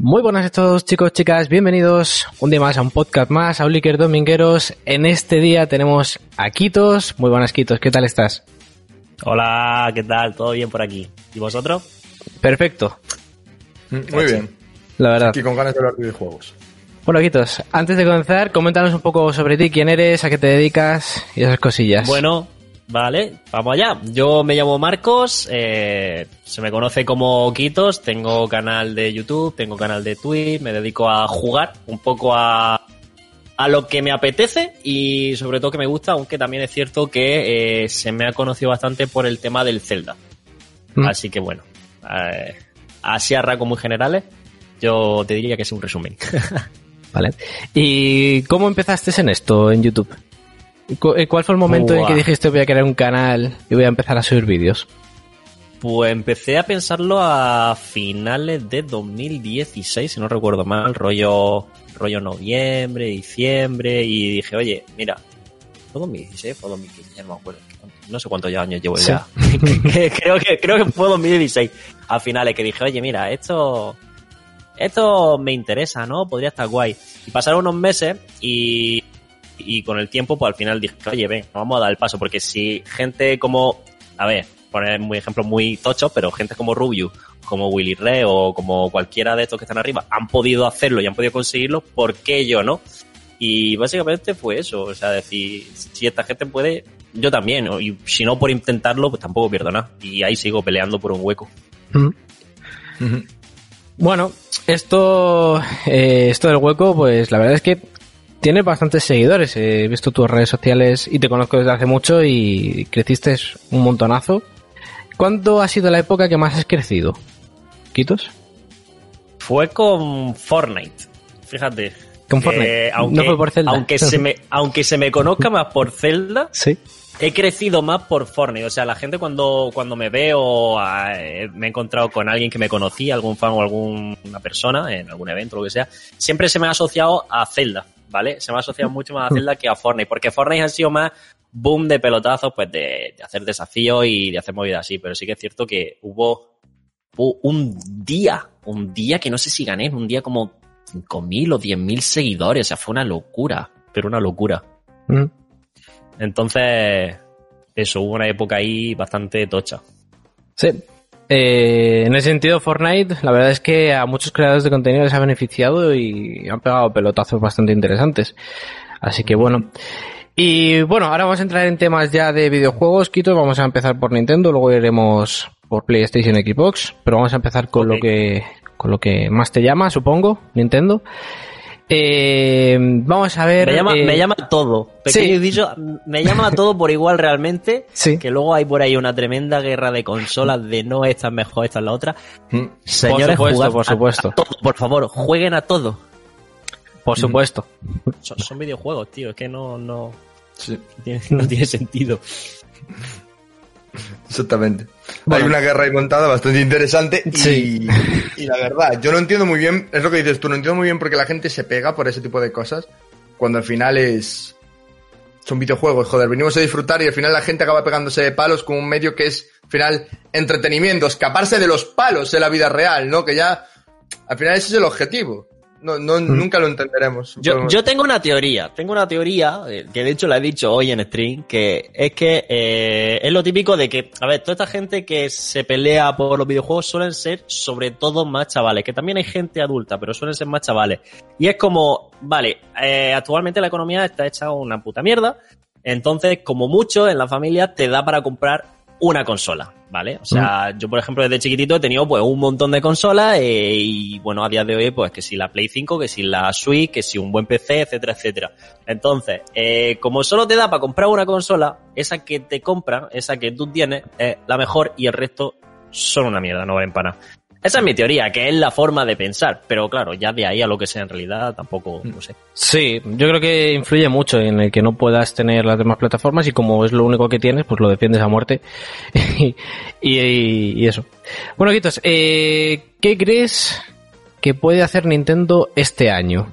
Muy buenas a todos chicos, chicas, bienvenidos un día más a un podcast más, a Uliker Domingueros. En este día tenemos a Quitos. Muy buenas Quitos, ¿qué tal estás? Hola, ¿qué tal? ¿Todo bien por aquí? ¿Y vosotros? Perfecto. Muy bien. La verdad. Y con ganas de hablar de videojuegos. Bueno, Quitos, antes de comenzar, coméntanos un poco sobre ti, quién eres, a qué te dedicas y esas cosillas. Bueno, vale, vamos allá. Yo me llamo Marcos, eh, se me conoce como Quitos, tengo canal de YouTube, tengo canal de Twitch, me dedico a jugar un poco a, a lo que me apetece y sobre todo que me gusta, aunque también es cierto que eh, se me ha conocido bastante por el tema del Zelda. Mm. Así que bueno, eh, así a rasgos muy generales, yo te diría que es un resumen. Vale. ¿Y cómo empezaste en esto, en YouTube? Eh, ¿Cuál fue el momento en que dijiste voy a crear un canal y voy a empezar a subir vídeos? Pues empecé a pensarlo a finales de 2016, si no recuerdo mal, rollo, rollo noviembre, diciembre, y dije, oye, mira, ¿fue 2016? ¿Fue 2015? Ya no me acuerdo. No sé cuántos años llevo Sí. ya. creo, que, creo que fue 2016. A finales que dije, oye, mira, esto, esto me interesa, ¿no? Podría estar guay. Y pasaron unos meses y, y con el tiempo, pues al final dije, oye, ven, vamos a dar el paso, porque si gente como, a ver, poner muy ejemplos muy tochos, pero gente como Rubius, como Willy Ray o como cualquiera de estos que están arriba han podido hacerlo y han podido conseguirlo, ¿por qué yo no? Y básicamente fue eso, o sea, decir, si esta gente puede, yo también, y si no por intentarlo, pues tampoco pierdo nada. Y ahí sigo peleando por un hueco. Bueno, esto, eh, esto del hueco, pues la verdad es que tienes bastantes seguidores. He visto tus redes sociales y te conozco desde hace mucho y creciste un montonazo. ¿Cuándo ha sido la época que más has crecido? ¿Quitos? Fue con Fortnite, fíjate. Con Fortnite. aunque, no fue por Zelda. Aunque se, me, aunque se me conozca más por Zelda, Sí. he crecido más por Fortnite. O sea, la gente cuando, cuando me ve o ah, eh, me he encontrado con alguien que me conocía, algún fan o alguna persona en algún evento o lo que sea, siempre se me ha asociado a Zelda, ¿vale? Se me ha asociado mucho más a Zelda que a Fortnite, porque Fortnite ha sido más boom de pelotazos, pues de, de hacer desafíos y de hacer movidas así. Pero sí que es cierto que hubo, hubo un día, un día que no sé si gané, un día como 5.000 o 10.000 seguidores. O sea, fue una locura, pero una locura. Mm. Entonces, eso, hubo una época ahí bastante tocha. Sí. Eh, en ese sentido, Fortnite, la verdad es que a muchos creadores de contenido les ha beneficiado y han pegado pelotazos bastante interesantes. Así que bueno. Y bueno, ahora vamos a entrar en temas ya de videojuegos, Quito. Vamos a empezar por Nintendo, luego iremos por PlayStation y Xbox, pero vamos a empezar con lo que con lo que más te llama, supongo, Nintendo. Eh, vamos a ver. Me llama, eh, me llama todo. Pequeño sí. inciso, me llama todo por igual realmente. Sí. Que luego hay por ahí una tremenda guerra de consolas de no esta es mejor, esta es la otra. Mm. Señores, supuesto, por a- supuesto. a todo, por favor, jueguen a todo. Por supuesto. Son, son videojuegos, tío. Es que no, no, Sí, no tiene, no tiene sentido. exactamente. Bueno. Hay una guerra ahí montada bastante interesante y, Sí. y la verdad, yo no entiendo muy bien, es lo que dices tú, no entiendo muy bien por qué la gente se pega por ese tipo de cosas cuando al final es... Son videojuegos, joder, venimos a disfrutar y al final la gente acaba pegándose de palos con un medio que es, al final, entretenimiento, escaparse de los palos de la vida real, ¿no? Que ya, al final ese es el objetivo. No, no, nunca lo entenderemos. Yo, yo tengo una teoría, tengo una teoría, eh, que de hecho la he dicho hoy en stream, que es que eh, es lo típico de que, a ver, toda esta gente que se pelea por los videojuegos suelen ser sobre todo más chavales, que también hay gente adulta, pero suelen ser más chavales. Y es como, vale, eh, actualmente la economía está hecha una puta mierda, entonces como mucho en la familia te da para comprar una consola, ¿vale? O sea, yo por ejemplo desde chiquitito he tenido pues un montón de consolas eh, y bueno, a día de hoy pues que si la Play 5, que si la Switch, que si un buen PC, etcétera, etcétera. Entonces, eh, como solo te da para comprar una consola, esa que te compran, esa que tú tienes, es la mejor y el resto son una mierda, no valen para nada. Esa es mi teoría, que es la forma de pensar. Pero claro, ya de ahí a lo que sea en realidad, tampoco no sé. Sí, yo creo que influye mucho en el que no puedas tener las demás plataformas y como es lo único que tienes, pues lo defiendes a muerte. y, y- y eso. Bueno, Quitos, eh, ¿qué crees que puede hacer Nintendo este año?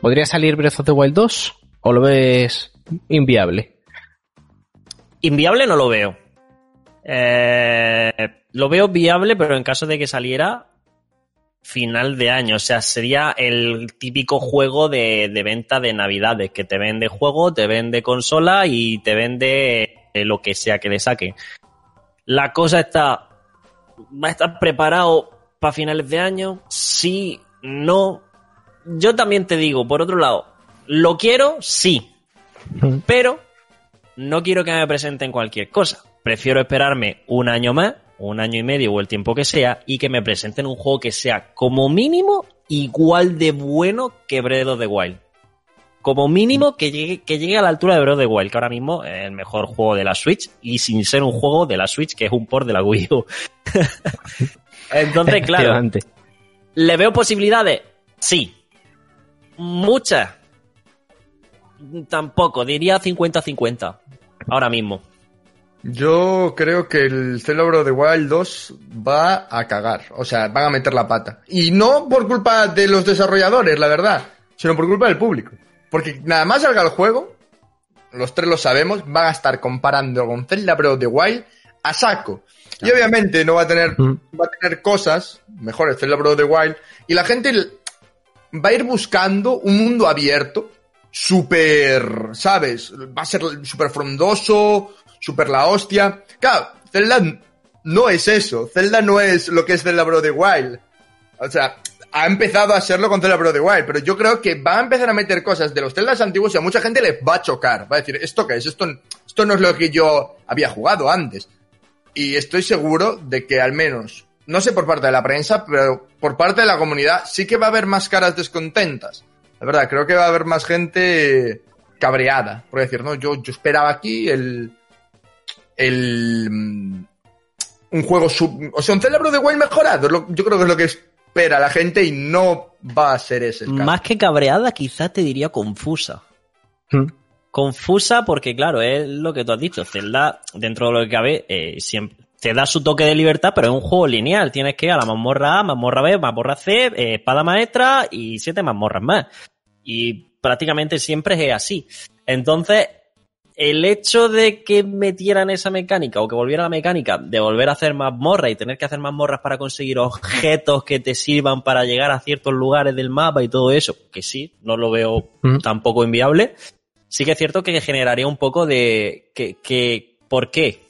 ¿Podría salir Breath of the Wild 2 o lo ves inviable? Inviable no lo veo. Eh, lo veo viable, pero en caso de que saliera final de año. O sea, sería el típico juego de, de venta de navidades, que te vende juego, te vende consola y te vende eh, lo que sea que le saque. La cosa está... ¿Va a estar preparado para finales de año? Sí, no. Yo también te digo, por otro lado, lo quiero, sí. Pero no quiero que me presenten cualquier cosa. Prefiero esperarme un año más, un año y medio o el tiempo que sea, y que me presenten un juego que sea como mínimo igual de bueno que Breath of the Wild. Como mínimo que llegue, que llegue a la altura de Breath of the Wild, que ahora mismo es el mejor juego de la Switch, y sin ser un juego de la Switch, que es un port de la Wii U. Entonces, claro. ¿Le veo posibilidades? Sí. Muchas. Tampoco, diría 50-50. Ahora mismo. Yo creo que el of the Wild 2 va a cagar. O sea, van a meter la pata. Y no por culpa de los desarrolladores, la verdad, sino por culpa del público. Porque nada más salga el juego, los tres lo sabemos, van a estar comparando con Zelda the Wild a saco. Y obviamente no va a tener, va a tener cosas mejores Zelda Breath of the Wild. Y la gente va a ir buscando un mundo abierto, súper, ¿sabes? Va a ser súper frondoso, súper la hostia. Claro, Zelda no es eso. Zelda no es lo que es Zelda Breath of Wild. O sea, ha empezado a serlo con Zelda Breath of Wild, pero yo creo que va a empezar a meter cosas de los Zeldas antiguos y a mucha gente les va a chocar. Va a decir, ¿esto qué es? Esto, esto no es lo que yo había jugado antes. Y estoy seguro de que al menos, no sé por parte de la prensa, pero por parte de la comunidad sí que va a haber más caras descontentas. La verdad, creo que va a haber más gente cabreada. Por decir, no, yo, yo esperaba aquí el. El. mm, un juego sub. O sea, un of the Wild mejorado. Yo creo que es lo que espera la gente y no va a ser ese el caso. Más que cabreada, quizás te diría confusa. Mm. Confusa porque, claro, es lo que tú has dicho. Zelda, dentro de lo que cabe, eh, siempre te da su toque de libertad, pero es un juego lineal. Tienes que ir a la mazmorra A, mazmorra B, mazmorra C, eh, espada maestra y siete mazmorras más. Y prácticamente siempre es así. Entonces, el hecho de que metieran esa mecánica o que volviera la mecánica de volver a hacer mazmorras y tener que hacer mazmorras para conseguir objetos que te sirvan para llegar a ciertos lugares del mapa y todo eso, que sí, no lo veo Mm. tampoco inviable, sí que es cierto que generaría un poco de que, que ¿por qué?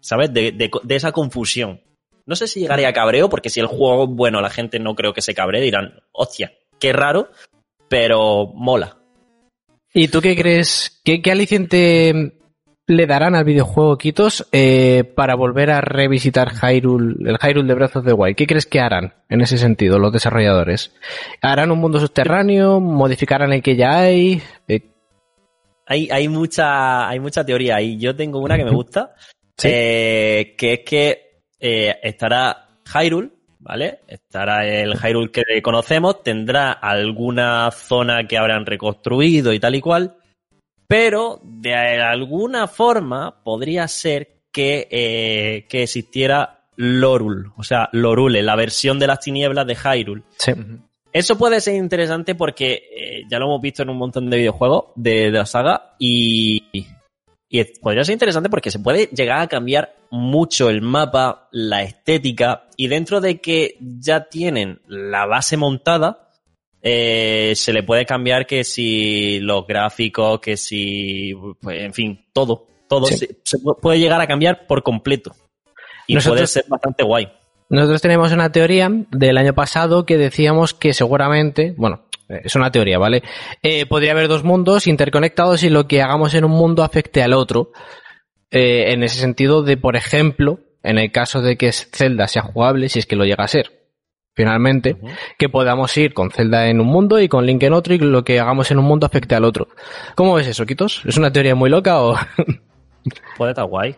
¿Sabes? De, de- de esa confusión. No sé si llegaría a cabreo, porque si el juego, bueno, la gente no creo que se cabree, dirán, hostia, qué raro, pero mola. ¿Y tú qué crees? ¿Qué, qué aliciente le darán al videojuego Kitos eh, para volver a revisitar Hyrule, el Hyrule de Breath of the Wild? ¿Qué crees que harán en ese sentido los desarrolladores? ¿Harán un mundo subterráneo? ¿Modificarán el que ya hay? Eh, Hay, hay mucha, hay mucha teoría ahí. Yo tengo una que me gusta, Sí. eh, que es que eh, estará Hyrule, ¿vale? Estará el Hyrule que conocemos, tendrá alguna zona que habrán reconstruido y tal y cual, pero de alguna forma podría ser que, eh, que existiera Lorul, o sea, Lorule, la versión de las tinieblas de Hyrule. sí. Eso puede ser interesante porque eh, ya lo hemos visto en un montón de videojuegos de, de la saga y, y podría ser interesante porque se puede llegar a cambiar mucho el mapa, la estética y dentro de que ya tienen la base montada, eh, se le puede cambiar que si los gráficos, que si, pues, en fin, todo, todo Sí. se, se puede llegar a cambiar por completo y Nosotros- puede ser bastante guay. Nosotros tenemos una teoría del año pasado que decíamos que seguramente, bueno, es una teoría, ¿vale? Eh, podría haber dos mundos interconectados y lo que hagamos en un mundo afecte al otro. Eh, en ese sentido de, por ejemplo, en el caso de que Zelda sea jugable, si es que lo llega a ser, finalmente, que podamos ir con Zelda en un mundo y con Link en otro y lo que hagamos en un mundo afecte al otro. ¿Cómo ves eso, Kitos? ¿Es una teoría muy loca o...? Puede estar guay.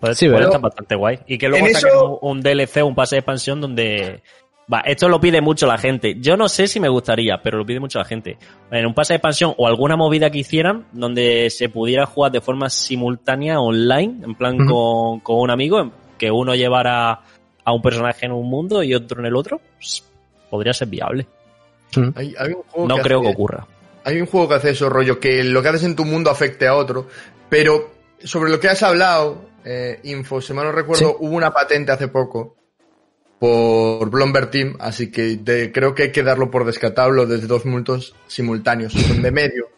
Puede, Sí, puede ¿verdad? estar bastante guay. Y que luego En saquen eso- un, un DLC, un pase de expansión donde... Va, esto lo pide mucho la gente. Yo no sé si me gustaría, pero lo pide mucho la gente. En un pase de expansión o alguna movida que hicieran donde se pudiera jugar de forma simultánea online, en plan con, con un amigo, que uno llevara a un personaje en un mundo y otro en el otro, pues, podría ser viable. Hay, hay un juego No que creo que ocurra. Hay un juego que hace eso, rollo, que lo que haces en tu mundo afecte a otro, pero sobre lo que has hablado, eh, Info, si mal no recuerdo, Sí. hubo una patente hace poco por Blomberg Team, así que de- creo que hay que darlo por descartable desde dos mundos simultáneos, donde medio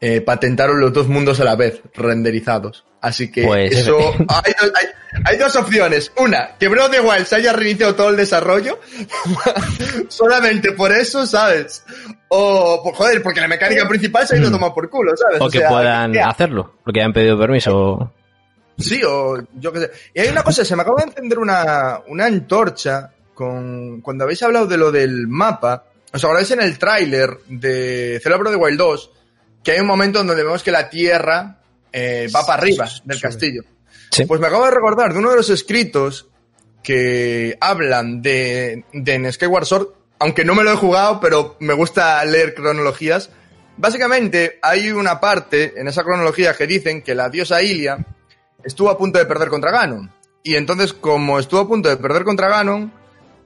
eh, patentaron los dos mundos a la vez, renderizados. Así que Pues, eso, hay, dos, hay- hay dos opciones. Una, que Breath of the Wild se haya reiniciado todo el desarrollo, solamente por eso, ¿sabes? O, pues, joder, porque la mecánica principal se ha ido a tomar por culo, ¿sabes? O que sea, puedan hacerlo, porque han pedido permiso. Sí, o yo qué sé. Y hay una cosa, se me acaba de encender una, una antorcha con cuando habéis hablado de lo del mapa. ¿Os acordáis en el tráiler de Celebro de Wild 2? Que hay un momento en donde vemos que la tierra eh, va para arriba del castillo. Sí. Pues me acabo de recordar de uno de los escritos que hablan de, de en Skyward Sword, aunque no me lo he jugado, pero me gusta leer cronologías. Básicamente, hay una parte en esa cronología que dicen que la diosa Ilia estuvo a punto de perder contra Ganon. Y entonces, como estuvo a punto de perder contra Ganon,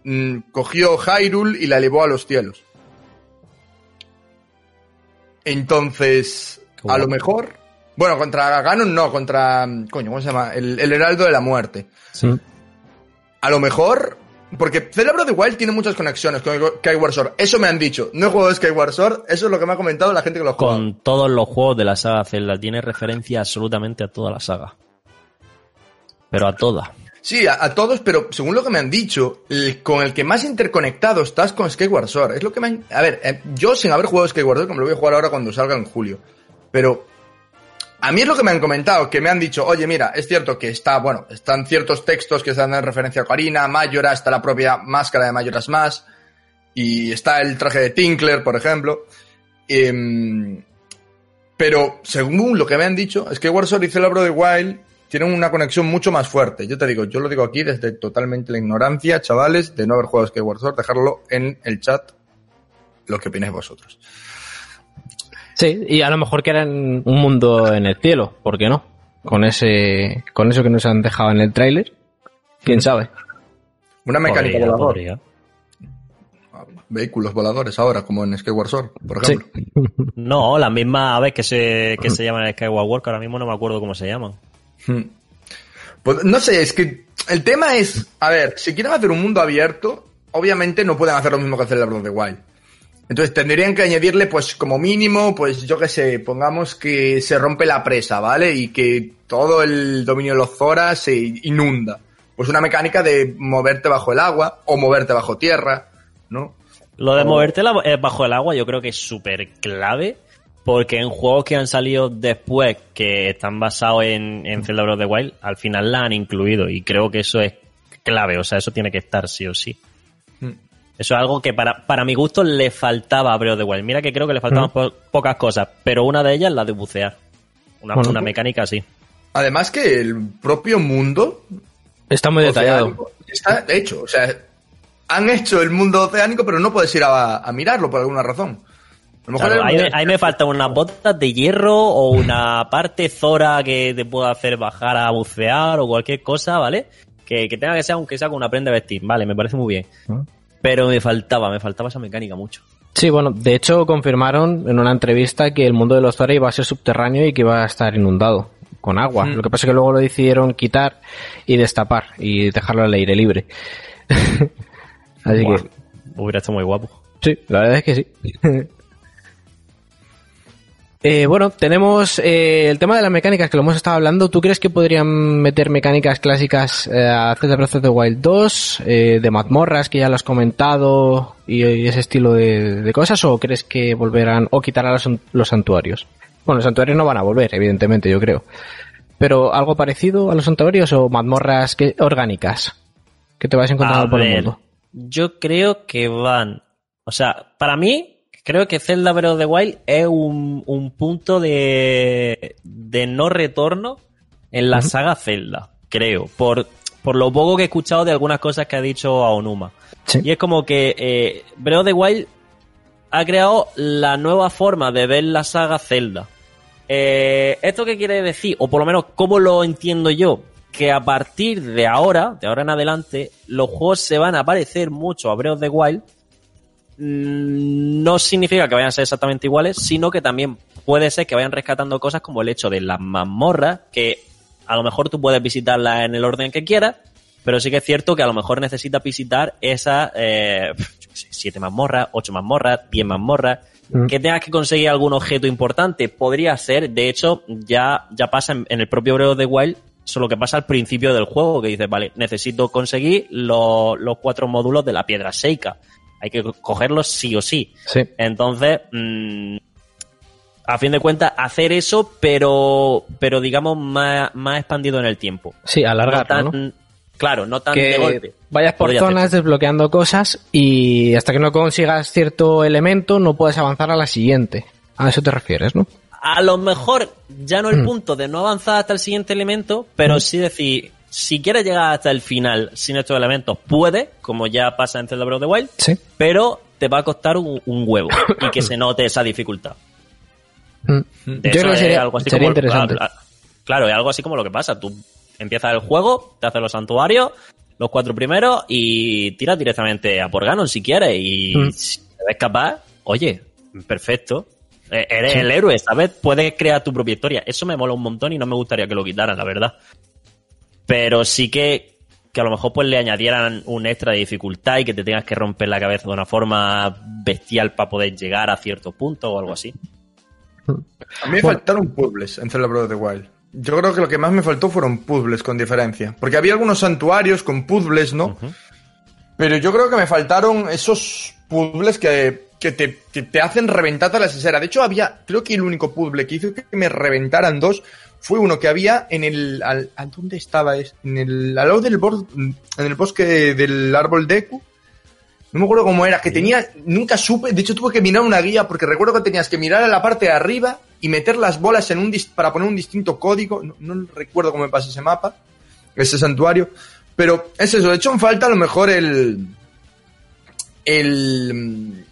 mm, cogió Hyrule y la elevó a los cielos. Entonces, a lo mejor. Bueno, contra Ganon no, contra. Coño, ¿cómo se llama? El, el Heraldo de la Muerte. Sí. A lo mejor. Porque Celebro de Wild tiene muchas conexiones con Skyward Sword. Eso me han dicho. No he jugado Skyward Sword, eso es lo que me ha comentado la gente que lo jugado. Con todos los juegos de la saga Zelda, tiene referencia absolutamente a toda la saga. Pero a toda. Sí, a, todos, pero según lo que me han dicho, con el que más interconectado estás con Skyward Sword. Es lo que me han... A ver, eh, yo sin haber jugado Skyward Sword, como lo voy a jugar ahora cuando salga en julio. Pero a mí es lo que me han comentado, que me han dicho, oye, mira, es cierto que está, bueno, están ciertos textos que están en referencia a Ocarina, a Majora, está la propia máscara de Majora's Mask, y está el traje de Tinkler, por ejemplo. Em, pero según lo que me han dicho, Skyward Sword y Celebro de Wild tienen una conexión mucho más fuerte. Yo te digo, yo lo digo aquí desde totalmente la ignorancia, chavales, de no haber jugado Skyward Sword, dejarlo en el chat lo que opináis vosotros. Sí, y a lo mejor que eran un mundo en el cielo, ¿por qué no? Con ese, con eso que nos han dejado en el tráiler, quién sabe. Una mecánica Podría, volador. podría. Vehículos voladores ahora, como en Skyward Sword, por Sí. ejemplo. No, la misma aves que se, que se llaman Skyward Walk, ahora mismo no me acuerdo cómo se llaman. Hmm. Pues no sé, es que el tema es, a ver, si quieren hacer un mundo abierto, obviamente no pueden hacer lo mismo que hacer el Breath of the Wild. Entonces tendrían que añadirle, pues como mínimo, pues yo qué sé, pongamos que se rompe la presa, ¿vale? Y que todo el dominio de los Zora se inunda. Pues una mecánica de moverte bajo el agua o moverte bajo tierra, ¿no? Lo de moverte eh, bajo el agua yo creo que es súper clave porque en juegos que han salido después que están basados en, en Zelda Breath of the Wild, al final la han incluido y creo que eso es clave, o sea, eso tiene que estar sí o sí. Hmm. Eso es algo que para, para mi gusto le faltaba a Breath of the Wild. Mira que creo que le faltaban po- pocas cosas, pero una de ellas la de bucear. Una, Bueno, una mecánica así. Además que el propio mundo Está muy detallado. está hecho, o sea, han hecho el mundo oceánico, pero no puedes ir a, a mirarlo por alguna razón. A lo mejor Claro, el- ahí, me, ahí me faltan unas botas de hierro o una parte Zora que te pueda hacer bajar a bucear o cualquier cosa, ¿vale? Que, que tenga que ser, aunque sea con una prenda de vestir, vale, me parece muy bien. Ah. Pero me faltaba, me faltaba esa mecánica mucho. Sí, bueno, de hecho confirmaron en una entrevista que el mundo de los Zora iba a ser subterráneo y que iba a estar inundado con agua. Mm. Lo que pasa es que luego lo decidieron quitar y destapar y dejarlo al aire libre. Así Buah, que Hubiera estado muy guapo. sí, la verdad es que sí. Eh, bueno, tenemos eh, el tema de las mecánicas que lo hemos estado hablando. ¿Tú crees que podrían meter mecánicas clásicas eh, a Zelda Breath of the Wild 2, eh, de mazmorras que ya lo has comentado y, y ese estilo de, de cosas? ¿O crees que volverán o quitarán los, los santuarios? Bueno, los santuarios no van a volver, evidentemente, yo creo. Pero algo parecido a los santuarios o mazmorras que, orgánicas que te vas encontrando A por el mundo. Yo creo que van. O sea, para mí, creo que Zelda Breath of the Wild es un, un punto de, de no retorno en la saga Zelda. creo, por, por lo poco que he escuchado de algunas cosas que ha dicho Aonuma. Sí. Y es como que eh, Breath of the Wild ha creado la nueva forma de ver la saga Zelda. Eh, ¿Esto qué quiere decir? O por lo menos, ¿cómo lo entiendo yo? Que a partir de ahora, de ahora en adelante, los juegos se van a parecer mucho a Breath of the Wild. Mm, No significa que vayan a ser exactamente iguales, sino que también puede ser que vayan rescatando cosas como el hecho de las mazmorras, que a lo mejor tú puedes visitarlas en el orden que quieras, pero sí que es cierto que a lo mejor necesitas visitar esas eh, siete mazmorras, ocho mazmorras, diez mazmorras, Mm. que tengas que conseguir algún objeto importante. Podría ser, de hecho, ya, ya pasa en, en el propio Breath of the Wild, solo que pasa al principio del juego, que dices, vale, necesito conseguir los, los cuatro módulos de la piedra Seika. Hay que co- cogerlos sí o sí. Sí. Entonces, mm, a fin de cuentas, hacer eso, pero, pero digamos, más, más expandido en el tiempo. Sí, alargarlo, no Claro, no tan de que golpe. vayas por zonas desbloqueando cosas y hasta que no consigas cierto elemento no puedes avanzar a la siguiente. A eso te refieres, ¿no? A lo mejor ya no el Mm. punto de no avanzar hasta el siguiente elemento, pero sí decir, si quieres llegar hasta el final sin estos elementos, puede, como ya pasa en Zelda Breath of the Wild, Sí. pero te va a costar un, un huevo y que se note esa dificultad. Mm. De Yo creo que sería, algo así sería como- interesante. ah, Claro, es algo así como lo que pasa. Tú empiezas el juego, te haces los santuarios, los cuatro primeros y tiras directamente a por Ganon si quieres. Y Mm. si te ves capaz, oye, perfecto. Eh, Eres Sí. el héroe, ¿sabes? Puedes crear tu propia historia. Eso me mola un montón y no me gustaría que lo quitaran, la verdad. Pero sí que, que a lo mejor pues le añadieran un extra de dificultad y que te tengas que romper la cabeza de una forma bestial para poder llegar a cierto punto o algo así. A mí me Bueno. faltaron puzzles en Zelda Breath of the Wild. Yo creo que lo que más me faltó fueron puzzles con diferencia. Porque había algunos santuarios con puzzles, ¿no? Pero yo creo que me faltaron esos puzzles que, que te, que te hacen reventarte la sesera. De hecho, había, creo que el único puzzle que hizo que me reventaran dos fue uno que había en el... Al, ¿a ¿Dónde estaba? Es- En el, al lado del bor- en el bosque del árbol Deku. No me acuerdo cómo era, que tenía, nunca supe, de hecho tuve que mirar una guía porque recuerdo que tenías que mirar a la parte de arriba y meter las bolas en un para poner un distinto código, no, no recuerdo cómo me pasa ese mapa, ese santuario, pero es eso, de hecho en falta a lo mejor el el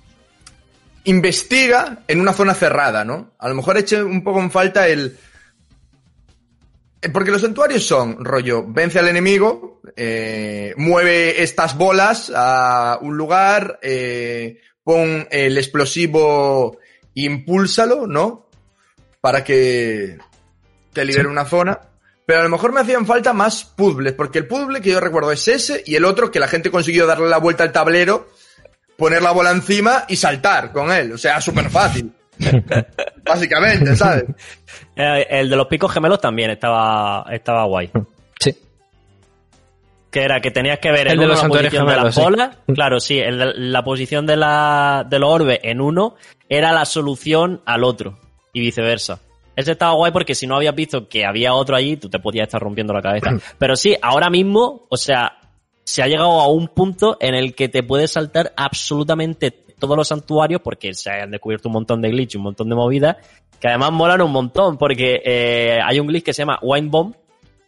investiga en una zona cerrada, ¿no? A lo mejor eche un poco en falta el eh, porque los santuarios son, rollo, vence al enemigo, eh, mueve estas bolas a un lugar, eh, pon el explosivo, impúlsalo, ¿no? Para que te libere una zona. Pero a lo mejor me hacían falta más puzzles, porque el puzzle que yo recuerdo es ese y el otro que la gente consiguió darle la vuelta al tablero, poner la bola encima y saltar con él. O sea, súper fácil. Básicamente, ¿sabes? Eh, el de los picos gemelos también estaba, estaba guay. Sí. Que era que tenías que ver El en de uno los la posición de gemelos, las sí. bolas. Claro, sí, el de- la posición de, la, de los orbes en uno era la solución al otro. Y viceversa. Ese estaba guay porque si no habías visto que había otro allí, tú te podías estar rompiendo la cabeza. Pero sí, ahora mismo, o sea, se ha llegado a un punto en el que te puedes saltar absolutamente todos los santuarios porque se han descubierto un montón de glitch, un montón de movidas, que además molan un montón porque eh, hay un glitch que se llama Wine Bomb,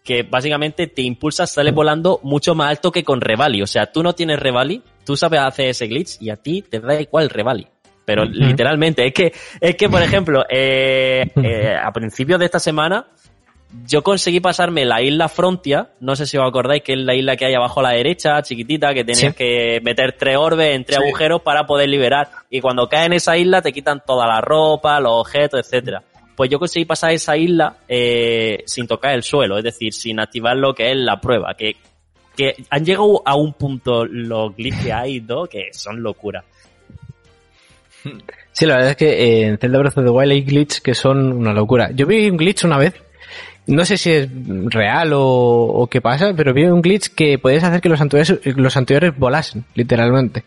que básicamente te impulsa, sales volando mucho más alto que con Revali. O sea, tú no tienes Revali, tú sabes hacer ese glitch y a ti te da igual Revali. Pero literalmente, es que, es que, por ejemplo, eh, eh, a principios de esta semana, yo conseguí pasarme la isla Frontia, no sé si os acordáis que es la isla que hay abajo a la derecha, chiquitita, que tenías Sí. que meter tres orbes en tres Sí. agujeros para poder liberar. Y cuando caes en esa isla te quitan toda la ropa, los objetos, etcétera. Pues yo conseguí pasar esa isla eh, sin tocar el suelo, es decir, sin activar lo que es la prueba, que, que han llegado a un punto los glitches que hay, ¿no? que son locura. Sí, la verdad es que eh, en Zelda Breath of the Wild hay glitches que son una locura. Yo vi un glitch una vez, no sé si es real o, o qué pasa, pero vi un glitch que podías hacer que los anteriores, los anteriores volasen, literalmente.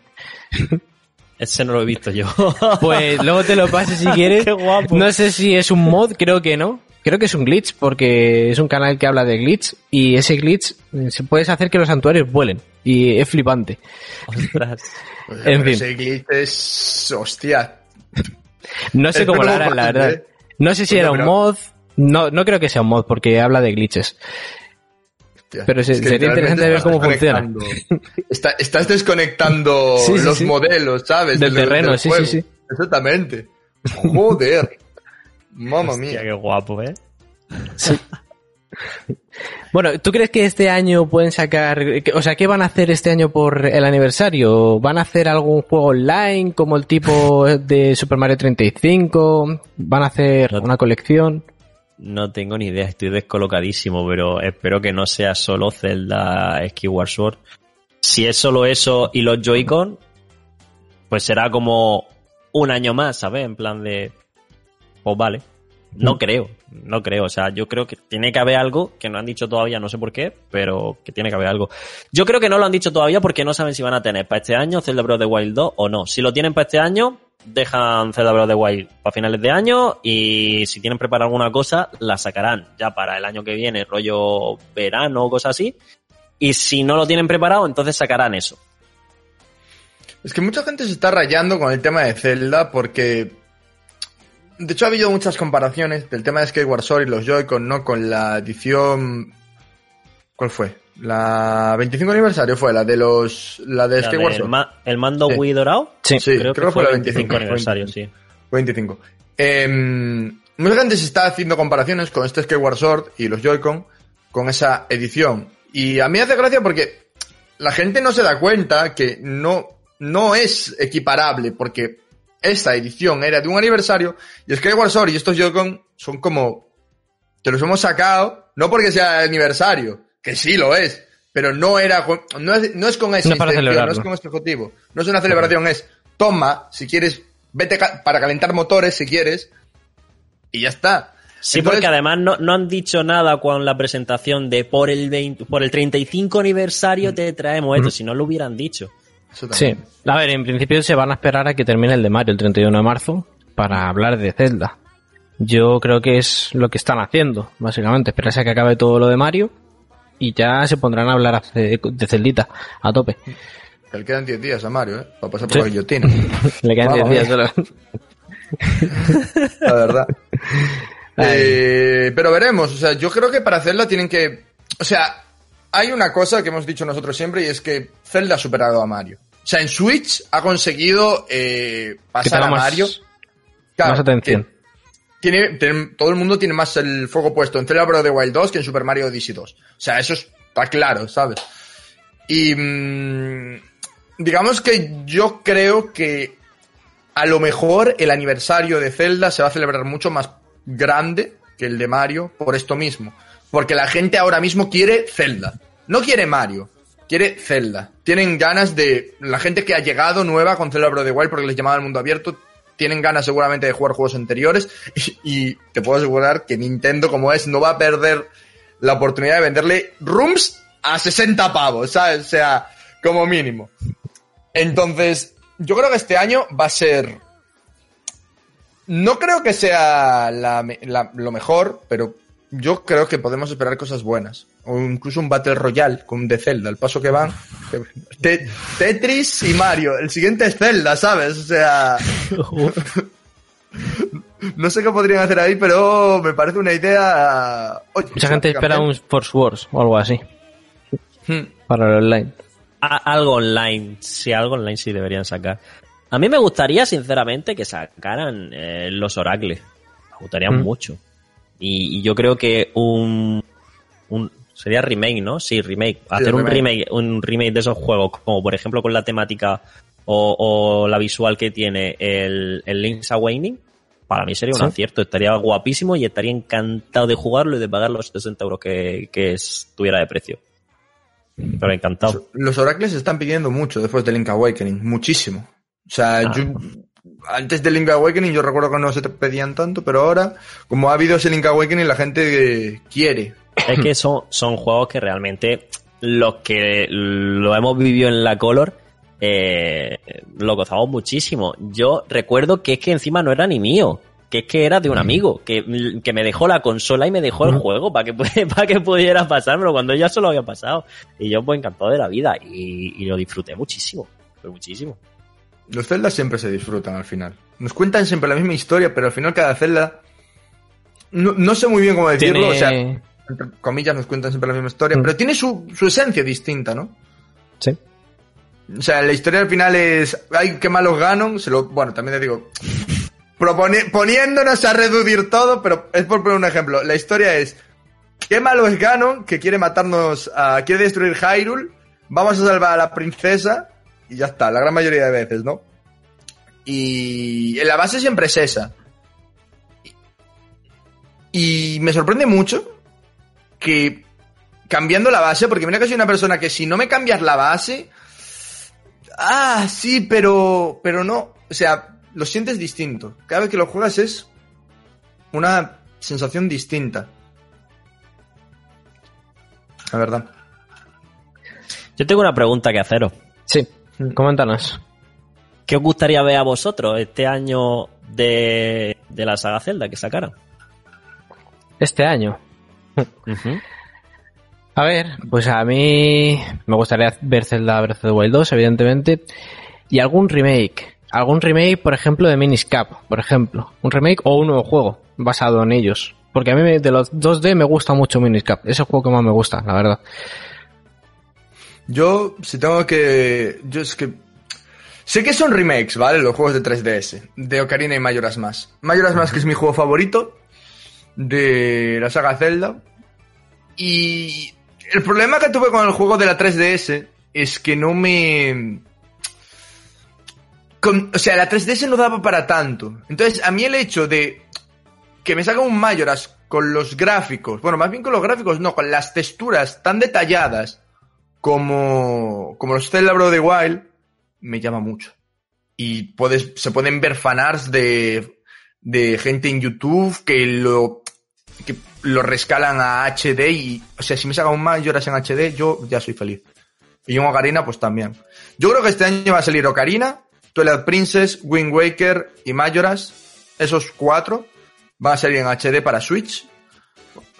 Ese no lo he visto yo. Pues luego te lo pases si quieres. Qué guapo. No sé si es un mod, creo que no. Creo que es un glitch porque es un canal que habla de glitch y ese glitch eh, se puedes hacer que los santuarios vuelen y es flipante. Ostras. En fin. Ese glitch es. Hostia. No sé Es cómo lo harán, la verdad. ¿eh? No sé si era un pero- mod. No, no creo que sea un mod porque habla de glitches. Hostia, Pero se- es que sería interesante ver cómo estás funciona. está- estás desconectando Sí, sí, los sí. modelos, ¿sabes? Del terreno, sí, sí, sí. Exactamente. Joder. Mamma Hostia, mía. qué guapo, ¿eh? Bueno, ¿tú crees que este año pueden sacar, o sea, qué van a hacer este año por el aniversario? ¿Van a hacer algún juego online como el tipo de Super Mario 35? ¿Van a hacer una colección? No tengo ni idea, estoy descolocadísimo, pero espero que no sea solo Zelda Skyward Sword. Si es solo eso y los Joy-Con, pues será como un año más, ¿sabes? En plan de... Pues vale. No creo, no creo. O sea, yo creo que tiene que haber algo que no han dicho todavía, no sé por qué, pero que tiene que haber algo. Yo creo que no lo han dicho todavía porque no saben si van a tener para este año Zelda of the Wild 2 o no. Si lo tienen para este año, dejan Zelda Breath of the Wild para finales de año y si tienen preparada alguna cosa, la sacarán ya para el año que viene, rollo verano o cosas así. Y si no lo tienen preparado, entonces sacarán eso. Es que mucha gente se está rayando con el tema de Zelda porque. De hecho, ha habido muchas comparaciones del tema de Skyward Sword y los Joy-Con, ¿no? Con la edición. ¿Cuál fue? La 25 aniversario fue, la de los. La de La Skyward ma- el mando Sí. Wii dorado, Sí. Sí, creo, que, fue la el 25 aniversario, sí. 25. Em, mucha gente se está haciendo comparaciones con este Skyward Sword y los Joy-Con con esa edición. Y a mí me hace gracia porque la gente no se da cuenta que no, no es equiparable porque esta edición era de un aniversario y Skyward Sword y estos Joy-Con son como que los hemos sacado, no porque sea aniversario, que sí lo es, pero no era, con- no es, no es con esa No para no es con este objetivo, no es una celebración, es toma, si quieres, vete ca- para calentar motores si quieres, y ya está. Sí, Entonces- porque además no, no han dicho nada con la presentación de por el 20, por el 35 aniversario te traemos esto, si no lo hubieran dicho. Sí. A ver, en principio se van a esperar a que termine el de Mario el 31 de marzo para hablar de Zelda. Yo creo que es lo que están haciendo, básicamente. Esperarse a que acabe todo lo de Mario y ya se pondrán a hablar de, de Celdita a tope. Le quedan 10 días a Mario, ¿eh? Para pasar por Sí. la guillotina. Le quedan 10 Vamos, días eh. solo. la verdad. Eh, pero veremos, o sea, yo creo que para Zelda tienen que... O sea, hay una cosa que hemos dicho nosotros siempre y es que Zelda ha superado a Mario. O sea, en Switch ha conseguido eh, pasar a Mario. Claro, más atención. que Tiene, todo el mundo tiene más el foco puesto en of the Wild 2 que en Super Mario Odyssey 2. O sea, eso está claro, ¿sabes? Y mm, digamos que yo creo que a lo mejor el aniversario de Zelda se va a celebrar mucho más grande que el de Mario por esto mismo. Porque la gente ahora mismo quiere Zelda. No quiere Mario. Quiere Zelda. Tienen ganas de... La gente que ha llegado nueva con of the Wild porque les llamaba el mundo abierto. Tienen ganas seguramente de jugar juegos anteriores. Y, te puedo asegurar que Nintendo como es no va a perder la oportunidad de venderle rooms a 60 pavos, ¿sabes? O sea, como mínimo. Entonces, yo creo que este año va a ser. No creo que sea lo mejor, pero yo creo que podemos esperar cosas buenas. O incluso un Battle Royale con de Zelda, el paso que van. Te- Tetris y Mario. El siguiente es Zelda, ¿sabes? O sea. No sé qué podrían hacer ahí, pero me parece una idea. Oye, Mucha gente espera un Force Wars o algo así Hmm. para el online. A- algo online, sí, algo online sí deberían sacar. A mí me gustaría, sinceramente, que sacaran eh, los oracles. Me gustaría Mm. mucho. Y, y yo creo que un, un sería remake, ¿no? Sí, remake. Hacer un remake. remake, un remake de esos juegos, como por ejemplo con la temática o, o la visual que tiene el, el Link's Awakening, para mí sería un Sí. acierto. Estaría guapísimo y estaría encantado de jugarlo y de pagar los 60 euros que, que estuviera de precio. Pero encantado. Los oracles se están pidiendo mucho después de Link Awakening, muchísimo. O sea, Ah. yo, antes de Link Awakening yo recuerdo que no se te pedían tanto, pero ahora, como ha habido ese Link Awakening, la gente quiere. Es que son, son juegos que realmente los que lo hemos vivido en la Color eh, lo gozamos muchísimo. Yo recuerdo que es que encima no era ni mío, que es que era de un amigo, que, que me dejó la consola y me dejó el juego para que, para que pudiera pasármelo cuando ya solo había pasado. Y yo pues encantado de la vida y, y lo disfruté muchísimo, pero muchísimo. Los Zelda siempre se disfrutan al final. Nos cuentan siempre la misma historia, pero al final cada Zelda... No, no sé muy bien cómo decirlo, Tiene, o sea, entre comillas, nos cuentan siempre la misma historia, Mm. pero tiene su, su esencia distinta, ¿no? Sí. O sea, la historia al final es. Ay, qué malos ganan. Se lo, bueno, también te digo. propone- poniéndonos a reducir todo, pero es por poner un ejemplo. La historia es. Qué malo es Ganon, que quiere matarnos, a, quiere destruir Hyrule. Vamos a salvar a la princesa. Y ya está, la gran mayoría de veces, ¿no? Y la base siempre es esa. Y me sorprende mucho que cambiando la base, porque mira que soy una persona que si no me cambias la base, ah, sí, pero, pero no, o sea, lo sientes distinto. Cada vez que lo juegas es una sensación distinta. La verdad. Yo tengo una pregunta que haceros. Sí, coméntanos. ¿Qué os gustaría ver a vosotros este año de, de la saga Zelda que sacaron? Este año. A ver, pues a mí me gustaría ver Zelda Breath of the Wild 2, evidentemente, y algún remake. Algún remake, por ejemplo, de Miniscap, por ejemplo. Un remake o un nuevo juego basado en ellos. Porque a mí de los 2D me gusta mucho Miniscap. Es el juego que más me gusta, la verdad. Yo, si tengo que. Yo es que. Sé que son remakes, ¿vale? Los juegos de 3DS. De Ocarina y Majora's Mask. Majora's Mask es mi juego favorito. De la saga Zelda. Y. El problema que tuve con el juego de la 3DS es que no me. con- o sea, la 3DS no daba para tanto. Entonces, a mí el hecho de que me salga un Majora's con los gráficos, bueno, más bien con los gráficos, no, con las texturas tan detalladas como, como los of the Wild, me llama mucho. Y puedes, se pueden ver fanarts de, de gente en YouTube que lo, que lo rescalan a HD y, o sea, si me saca un Majora's en HD, yo ya soy feliz. Y un Ocarina, pues también. Yo creo que este año va a salir Ocarina, Twilight Princess, Wind Waker y Majora's. Esos cuatro van a salir en HD para Switch.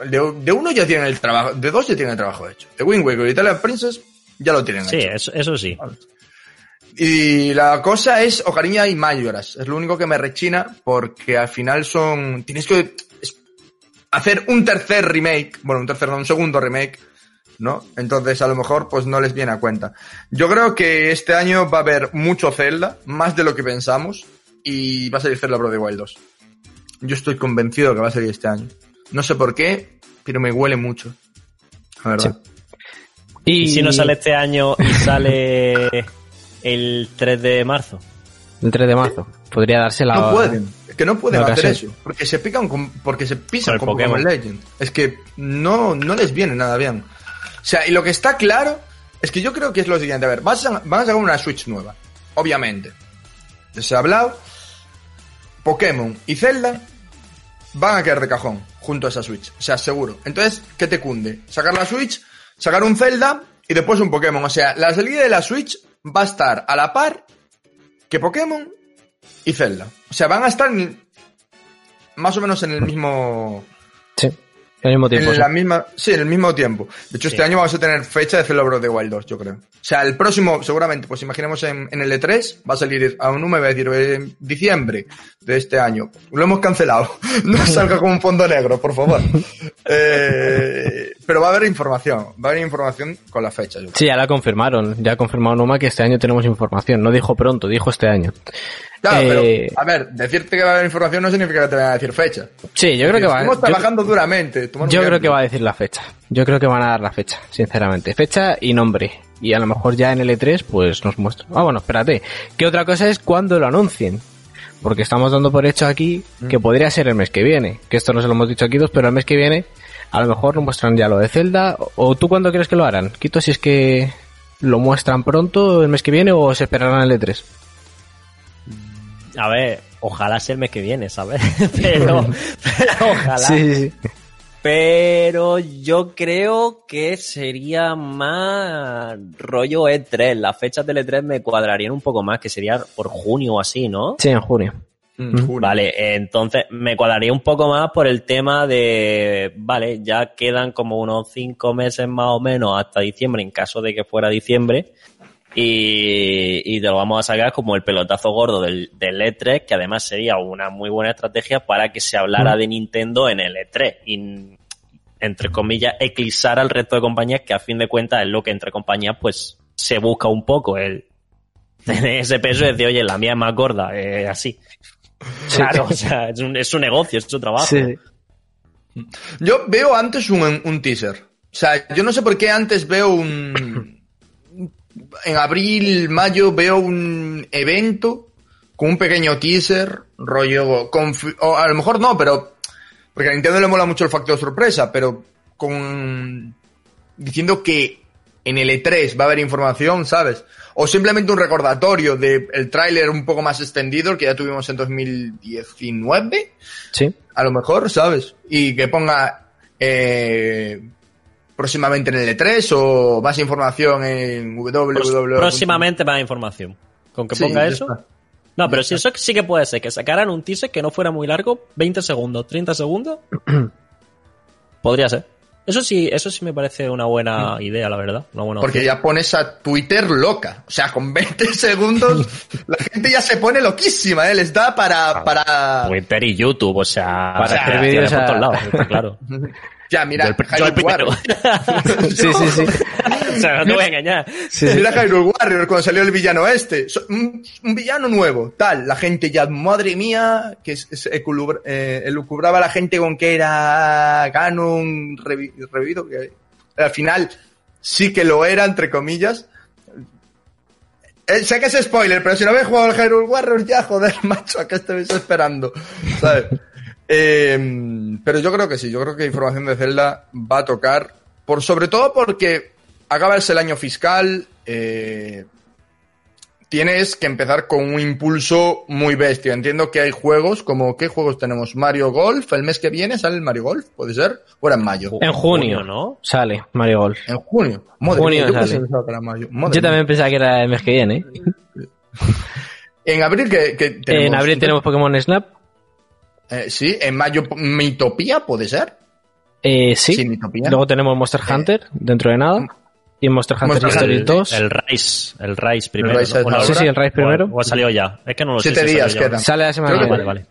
De, de uno ya tienen el trabajo, de dos ya tienen el trabajo hecho. De Wind Waker y Twilight Princess ya lo tienen Sí, hecho. eso, eso sí. Y la cosa es Ocarina y Majora's. Es lo único que me rechina porque al final son... Tienes que hacer un tercer remake. Bueno, un tercer, no, un segundo remake. ¿No? Entonces a lo mejor pues no les viene a cuenta. Yo creo que este año va a haber mucho Zelda, más de lo que pensamos. Y va a salir Zelda Breath of the Wild 2. Yo estoy convencido que va a salir este año. No sé por qué, pero me huele mucho. La verdad. ¿Y si no sale este año y sale el 3 de marzo? El 3 de marzo. Podría darse la... No pueden, es que no pueden hacer eso, porque se pican con, porque se pisan Con Pokémon Pokémon. Legend. Es que no, no les viene nada bien. O sea, y lo que está claro es que yo creo que es lo siguiente. A ver, vas a- van a sacar una Switch nueva, obviamente. Ya se ha hablado. Pokémon y Zelda van a quedar de cajón junto a esa Switch. O sea, seguro. Entonces, ¿qué te cunde? Sacar la Switch, sacar un Zelda y después un Pokémon. O sea, la salida de la Switch va a estar a la par que Pokémon y Zelda. O sea, van a estar en- más o menos en el mismo. Sí, al mismo tiempo. en sí. la misma. Sí, en el mismo tiempo. De hecho, este año vamos a tener fecha de Zelda Breath of the Wild 2, yo creo. O sea, el próximo, seguramente, pues imaginemos en, en el E3, va a salir a un número, va a decir, en diciembre de este año. Lo hemos cancelado. No salga con un fondo negro, por favor. Eh, pero va a haber información. Va a haber información con la fecha, yo. Sí, ya la confirmaron. Ya ha confirmado Numa que este año tenemos información. No dijo pronto, dijo este año. Claro, Eh, pero, a ver, decirte que va a haber información no significa que te vayan a decir fecha. Sí, yo creo que va. Estamos yo- trabajando duramente. tomar un Yo creo tiempo. que va a decir la fecha. Yo creo que van a dar la fecha, sinceramente. Fecha y nombre. Y a lo mejor ya en el E3 pues nos muestra. Ah, bueno, espérate. Que otra cosa es cuando lo anuncien. Porque estamos dando por hecho aquí que Mm. podría ser el mes que viene. Que esto no se lo hemos dicho aquí dos, pero el mes que viene a lo mejor nos muestran ya lo de Zelda. O- ¿O tú cuándo crees que lo harán? Quito si es que lo muestran pronto el mes que viene o se esperarán el E E3. A ver, ojalá sea el mes que viene, ¿sabes? pero, pero ojalá. Sí, sí, sí. Pero yo creo que sería más rollo E3. Las fechas del E3 me cuadrarían un poco más, que sería por junio o así, ¿no? Sí, en junio. Mm. Vale, entonces me cuadraría un poco más por el tema de, vale, ya quedan como unos cinco meses más o menos hasta diciembre, en caso de que fuera diciembre, y, y te lo vamos a sacar como el pelotazo gordo del, del E3, que además sería una muy buena estrategia para que se hablara Mm. de Nintendo en el E3. Y entre comillas, eclipsar al resto de compañías, que a fin de cuentas es lo que entre compañías, pues, se busca un poco el tener ese peso y decir, oye, la mía es más gorda, eh, así. Claro, o sea, es un, es su negocio, es su trabajo. Sí. Yo veo antes un, un teaser. O sea, yo no sé por qué antes veo un... En abril, mayo veo un evento con un pequeño teaser, rollo... confi- O a lo mejor no, pero... Porque a Nintendo le mola mucho el factor sorpresa, pero con... Diciendo que en el E3 va a haber información, ¿sabes? O simplemente un recordatorio del tráiler un poco más extendido, el que ya tuvimos en 2019 Sí. a lo mejor, ¿sabes? Y que ponga eh, próximamente en el E3 o más información en www. Próximamente más información. Con que ponga eso. No, pero si eso sí que puede ser, que sacaran un teaser que no fuera muy largo, 20 segundos, 30 segundos. Podría ser. Eso sí, eso sí me parece una buena idea, la verdad. Una buena Porque opción. ya pones a Twitter loca. O sea, con 20 segundos la gente ya se pone loquísima, ¿eh? Les da para... para... Twitter y YouTube, o sea, Para o sea, hacer vídeos por a- todos lados, está claro. Ya, mira, yo el, yo primero. Sí, sí, sí. O sea, no te voy a engañar. Sí, sí. Mira Hyrule Warrior cuando salió el villano este. Un, un villano nuevo, tal. La gente ya, madre mía, que eculubra- eh, elucubraba a la gente con que era Ganon revi- revivido. Que al final sí que lo era, entre comillas. Eh, sé que es spoiler, pero si no habéis jugado al Hyrule Warrior ya, joder, macho, ¿a qué estáis esperando? ¿Sabes? Eh, pero yo creo que sí, yo creo que información de Zelda va a tocar, por sobre todo porque acaba el año fiscal, eh, tienes que empezar con un impulso muy bestia. Entiendo que hay juegos, como ¿qué juegos tenemos? Mario Golf, el mes que viene sale el Mario Golf, ¿puede ser? ¿O era en mayo? En junio, ¿no? Sale Mario Golf. En junio. Madre Junio mía, yo sale. pensaba que era mayo. Madre Yo mía. también pensaba que era el mes que viene. ¿eh? En abril que, que tenemos... En abril tenemos Pokémon Snap. Eh, sí, en mayo Mitopía, ¿puede ser? Eh, sí. Sí. Luego tenemos Monster Hunter dentro de nada. Y Monster Hunter Monster Story el, 2. el Rise, el Rise primero. Rise ¿no? Sí, sí, el Rise O- primero. O, ha salido ya. Es que no lo sé. Siete si días quedan. Sale la semana Creo que Vale, vale.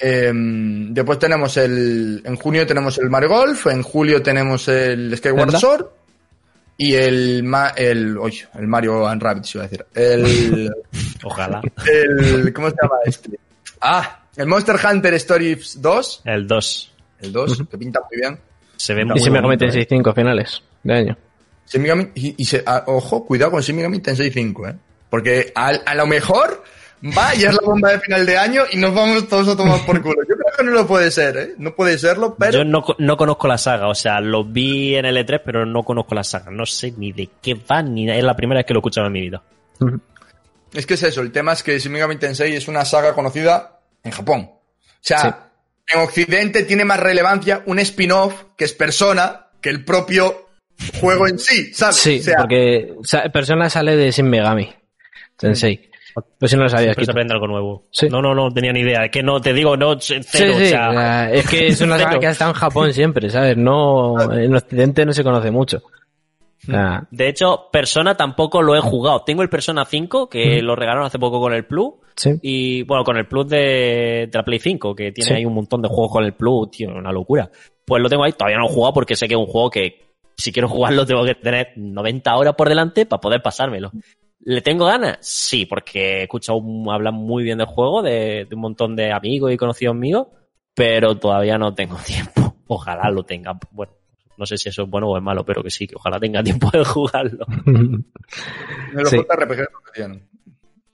Eh, después tenemos el. En junio tenemos el Mario Golf, en julio tenemos el Skyward ¿Verdad? Sword y el. Ma- el oye, el Mario and Rabbids, iba a decir. El. Ojalá. el ¿Cómo se llama este? Ah, el Monster Hunter Stories 2. El 2. El 2, que pinta muy bien. Se ve Y muy se me cometen ¿eh? 6-5 finales de año. Shin Megami- y, y se- ojo, cuidado con Shin Megami Tensei 5, ¿eh? Porque a, a lo mejor va y es la bomba de final de año y nos vamos todos a tomar por culo. Yo creo que no lo puede ser, ¿eh? No puede serlo, pero. Yo no, no conozco la saga, o sea, lo vi en el E3, pero no conozco la saga. No sé ni de qué va, ni. Es la primera vez que lo he escuchado en mi vida. Es que es eso, el tema es que Shin Megami Tensei es una saga conocida en Japón. O sea, Sí. en Occidente tiene más relevancia un spin-off que es Persona que el propio juego en sí, ¿sabes? Sí, O sea, porque Persona sale de Sin Megami. Tensei. Pues si no lo sabías. Siempre se aprende algo nuevo. Sí. No, no, no tenía ni idea. Es que no, te digo, no, cero, Sí, sí, o sea, o sea, es que es una saga que ha estado en Japón siempre, ¿sabes? No, en Occidente no se conoce mucho. Sea, De hecho, Persona tampoco lo he jugado. Tengo el Persona 5, que lo regalaron hace poco con el Plus. sí. Y bueno, con el Plus de, de la Play 5, que tiene Sí. ahí un montón de juegos con el Plus, tío, una locura. Pues lo tengo ahí, todavía no lo he jugado porque sé que es un juego que si quiero jugarlo tengo que tener 90 horas por delante para poder pasármelo. ¿Le tengo ganas? Sí, porque he escuchado un- hablar muy bien del juego, de, de un montón de amigos y conocidos míos, pero todavía no tengo tiempo. Ojalá lo tenga. Bueno, no sé si eso es bueno o es malo, pero que sí, que ojalá tenga tiempo de jugarlo. Los Sí. JRPG es lo que tienen.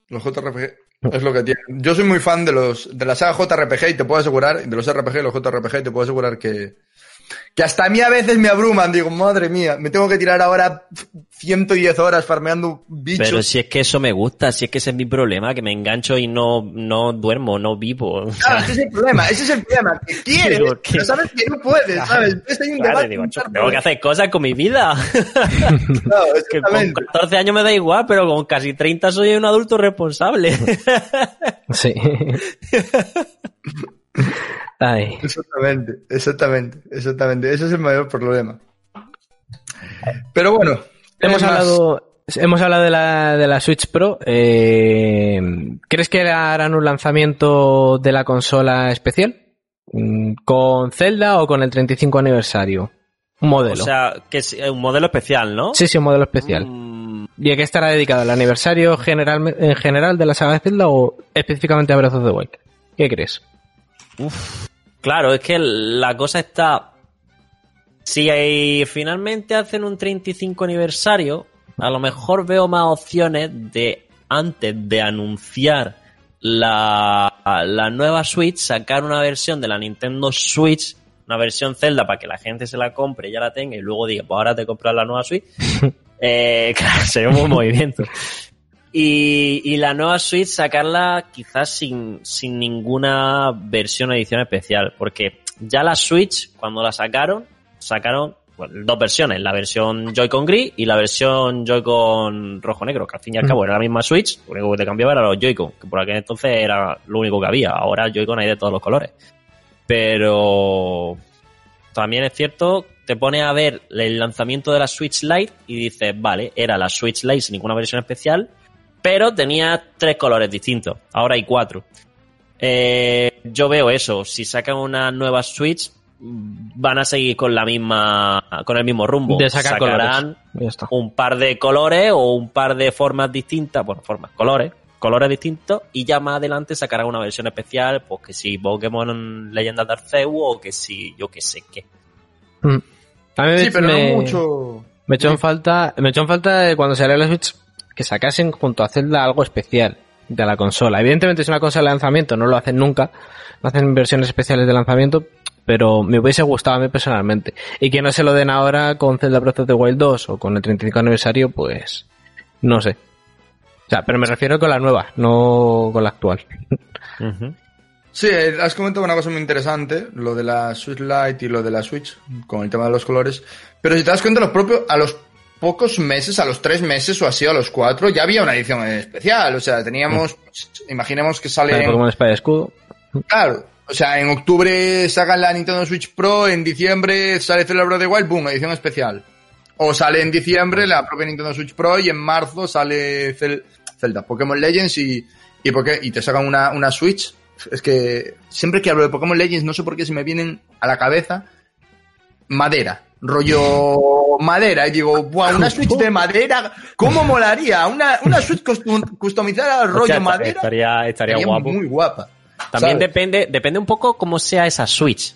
Los JRPG es lo que tienen. Yo soy muy fan de los de la saga JRPG y te puedo asegurar, de los RPG y los JRPG, y te puedo asegurar que, que hasta a mí a veces me abruman. Digo, madre mía, me tengo que tirar ahora 110 horas farmeando bichos. Pero si es que eso me gusta, si es que ese es mi problema, que me engancho y no, no duermo, no vivo. Claro, ese es el problema, ese es el problema. Que quieres, ¿qué? pero sabes que no puedes, ¿sabes? Hay un claro, debate digo, interno. tengo que hacer cosas con mi vida. Claro, que con exactamente. 14 años me da igual, pero con casi 30 soy un adulto responsable. Sí. Ay. Exactamente, exactamente, exactamente. Ese es el mayor problema. Pero bueno, Hemos hablado, hemos hablado de la, de la Switch Pro. Eh, ¿Crees que harán un lanzamiento de la consola especial? Mm, ¿Con Zelda o con el 35 aniversario? Un modelo. O sea, que es un modelo especial, ¿no? sí, sí, un modelo especial. Mm, ¿Y a qué estará dedicado? ¿Al aniversario general, en general de la saga de Zelda o específicamente a Breath of the Wild? ¿Qué crees? Claro, es que la cosa está. Si hay- finalmente hacen un 35 aniversario, a lo mejor veo más opciones de antes de anunciar la, la nueva Switch, sacar una versión de la Nintendo Switch, una versión Zelda para que la gente se la compre y ya la tenga y luego diga, pues ahora te compras la nueva Switch. eh, claro, sería un buen movimiento. Y, y la nueva Switch sacarla quizás sin, sin ninguna versión edición especial, porque ya la Switch, cuando la sacaron, sacaron bueno, dos versiones, la versión Joy-Con gris y la versión Joy-Con rojo-negro, que al fin y al cabo era la misma Switch, lo único que te cambiaba era los Joy-Con, que por aquel entonces era lo único que había, ahora Joy-Con hay de todos los colores. Pero también es cierto, te pones a ver el lanzamiento de la Switch Lite y dices, vale, era la Switch Lite sin ninguna versión especial, pero tenía tres colores distintos. Ahora hay cuatro. Eh, yo veo eso. Si sacan una nueva Switch, van a seguir con la misma, con el mismo rumbo. De sacar Sacarán colores. Un par de colores o un par de formas distintas, bueno, formas, colores, colores distintos, y ya más adelante sacarán una versión especial, pues que si Pokémon Leyenda de Arceus o que si yo que sé qué. Mm. A mí Sí, me- pero me, no mucho. me echó en falta, me echó en falta cuando salió la Switch que sacasen junto a Zelda algo especial de la consola. Evidentemente es una consola de lanzamiento, no lo hacen nunca, no hacen versiones especiales de lanzamiento, pero me hubiese gustado a mí personalmente. Y que no se lo den ahora con Zelda Breath of the Wild 2 o con el 35 aniversario, pues no sé. O sea, pero me refiero con la nueva, no con la actual. Sí, eh, has comentado una cosa muy interesante, lo de la Switch Lite y lo de la Switch, con el tema de los colores. Pero si te das cuenta, los propios, a los pocos meses, a los tres meses o así, a los cuatro, ya había una edición especial. O sea, teníamos, imaginemos que sale... en- Pokémon Espada Escudo. Claro. O sea, en octubre sacan la Nintendo Switch Pro, en diciembre sale of the Wild, boom, edición especial. O sale en diciembre la propia Nintendo Switch Pro y en marzo sale Cel- Zelda, Pokémon Legends y, y, Poké- y te sacan una, una Switch. Es que siempre que hablo de Pokémon Legends, no sé por qué se me vienen a la cabeza madera, rollo madera. Y digo, ¡buah, una Switch de madera! ¿Cómo molaría? Una, una Switch custom- customizada rollo madera. Estaría, estaría Estaría guapo. muy guapa. También ¿sabes? depende, depende un poco cómo sea esa Switch.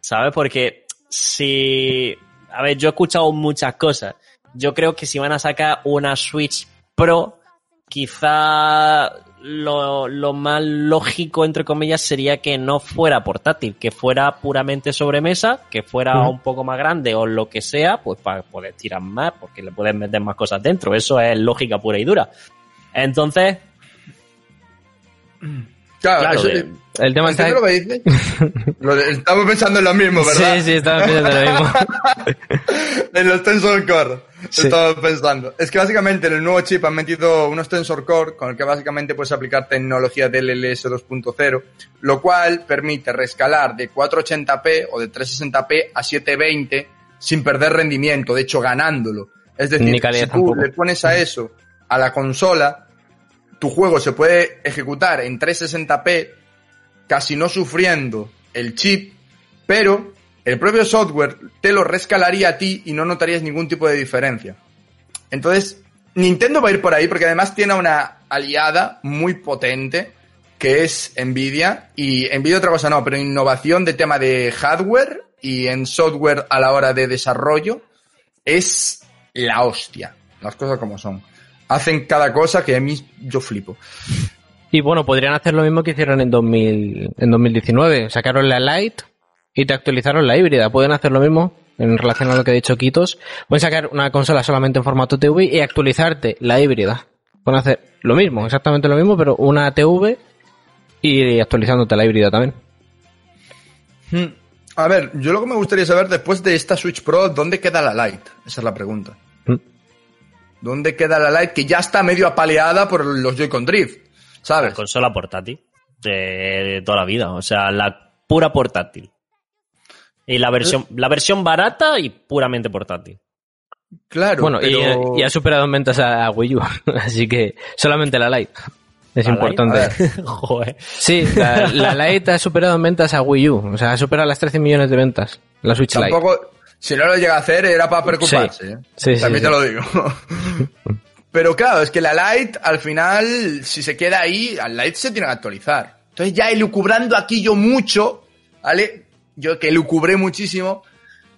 ¿Sabes? Porque si. A ver, yo he escuchado muchas cosas. Yo creo que si van a sacar una Switch Pro, quizá lo, lo más lógico, entre comillas, sería que no fuera portátil, que fuera puramente sobremesa, que fuera un poco más grande o lo que sea, pues para poder tirar más, porque le puedes meter más cosas dentro. Eso es lógica pura y dura. Entonces, Claro, claro, eso- eh, El tema está... ¿Entiendes lo que dice? Estamos pensando en lo mismo, ¿verdad? Sí, sí, estaba pensando lo mismo. en los Tensor Core. Sí. Estamos pensando. Es que básicamente en el nuevo chip han metido unos Tensor Core con el que básicamente puedes aplicar tecnología DLLS 2.0, lo cual permite rescalar de 480p o de 360p a 720 sin perder rendimiento, de hecho ganándolo. Es decir, si tú tampoco. le pones a eso a la consola, tu juego se puede ejecutar en 360p casi no sufriendo el chip, pero el propio software te lo rescalaría a ti y no notarías ningún tipo de diferencia. Entonces, Nintendo va a ir por ahí porque además tiene una aliada muy potente que es Nvidia y Nvidia otra cosa no, pero innovación de tema de hardware y en software a la hora de desarrollo es la hostia, las cosas como son. Hacen cada cosa que a mí yo flipo. Y bueno, podrían hacer lo mismo que hicieron en, 2000, en 2019. Sacaron la Lite y te actualizaron la híbrida. Pueden hacer lo mismo en relación a lo que ha dicho Kitos. Pueden sacar una consola solamente en formato TV y actualizarte la híbrida. Pueden hacer lo mismo, exactamente lo mismo, pero una TV y actualizándote la híbrida también. Hmm. A ver, yo lo que me gustaría saber después de esta Switch Pro, ¿dónde queda la Lite? Esa es la pregunta. Mm. ¿Dónde queda la Lite que ya está medio apaleada por los Joy-Con Drift? ¿Sabes? consola portátil de, de toda la vida, o sea, la pura portátil. Y la versión, la versión barata y puramente portátil. Claro. bueno, y- pero- y, ha superado en ventas a, a Wii U. Así que solamente la Lite. Es La importante. Lite. Joder. Sí, la, la Lite ha superado en ventas a Wii U. O sea, ha superado las 13 millones de ventas. La Switch Lite. Si no lo llega a hacer, era para preocuparse. ¿eh? Sí, sí, También sí. te lo digo. Pero claro, es que la Lite, al final, si se queda ahí, al Lite se tiene que actualizar. Entonces ya elucubrando aquí yo mucho, ¿vale? Yo que elucubré muchísimo.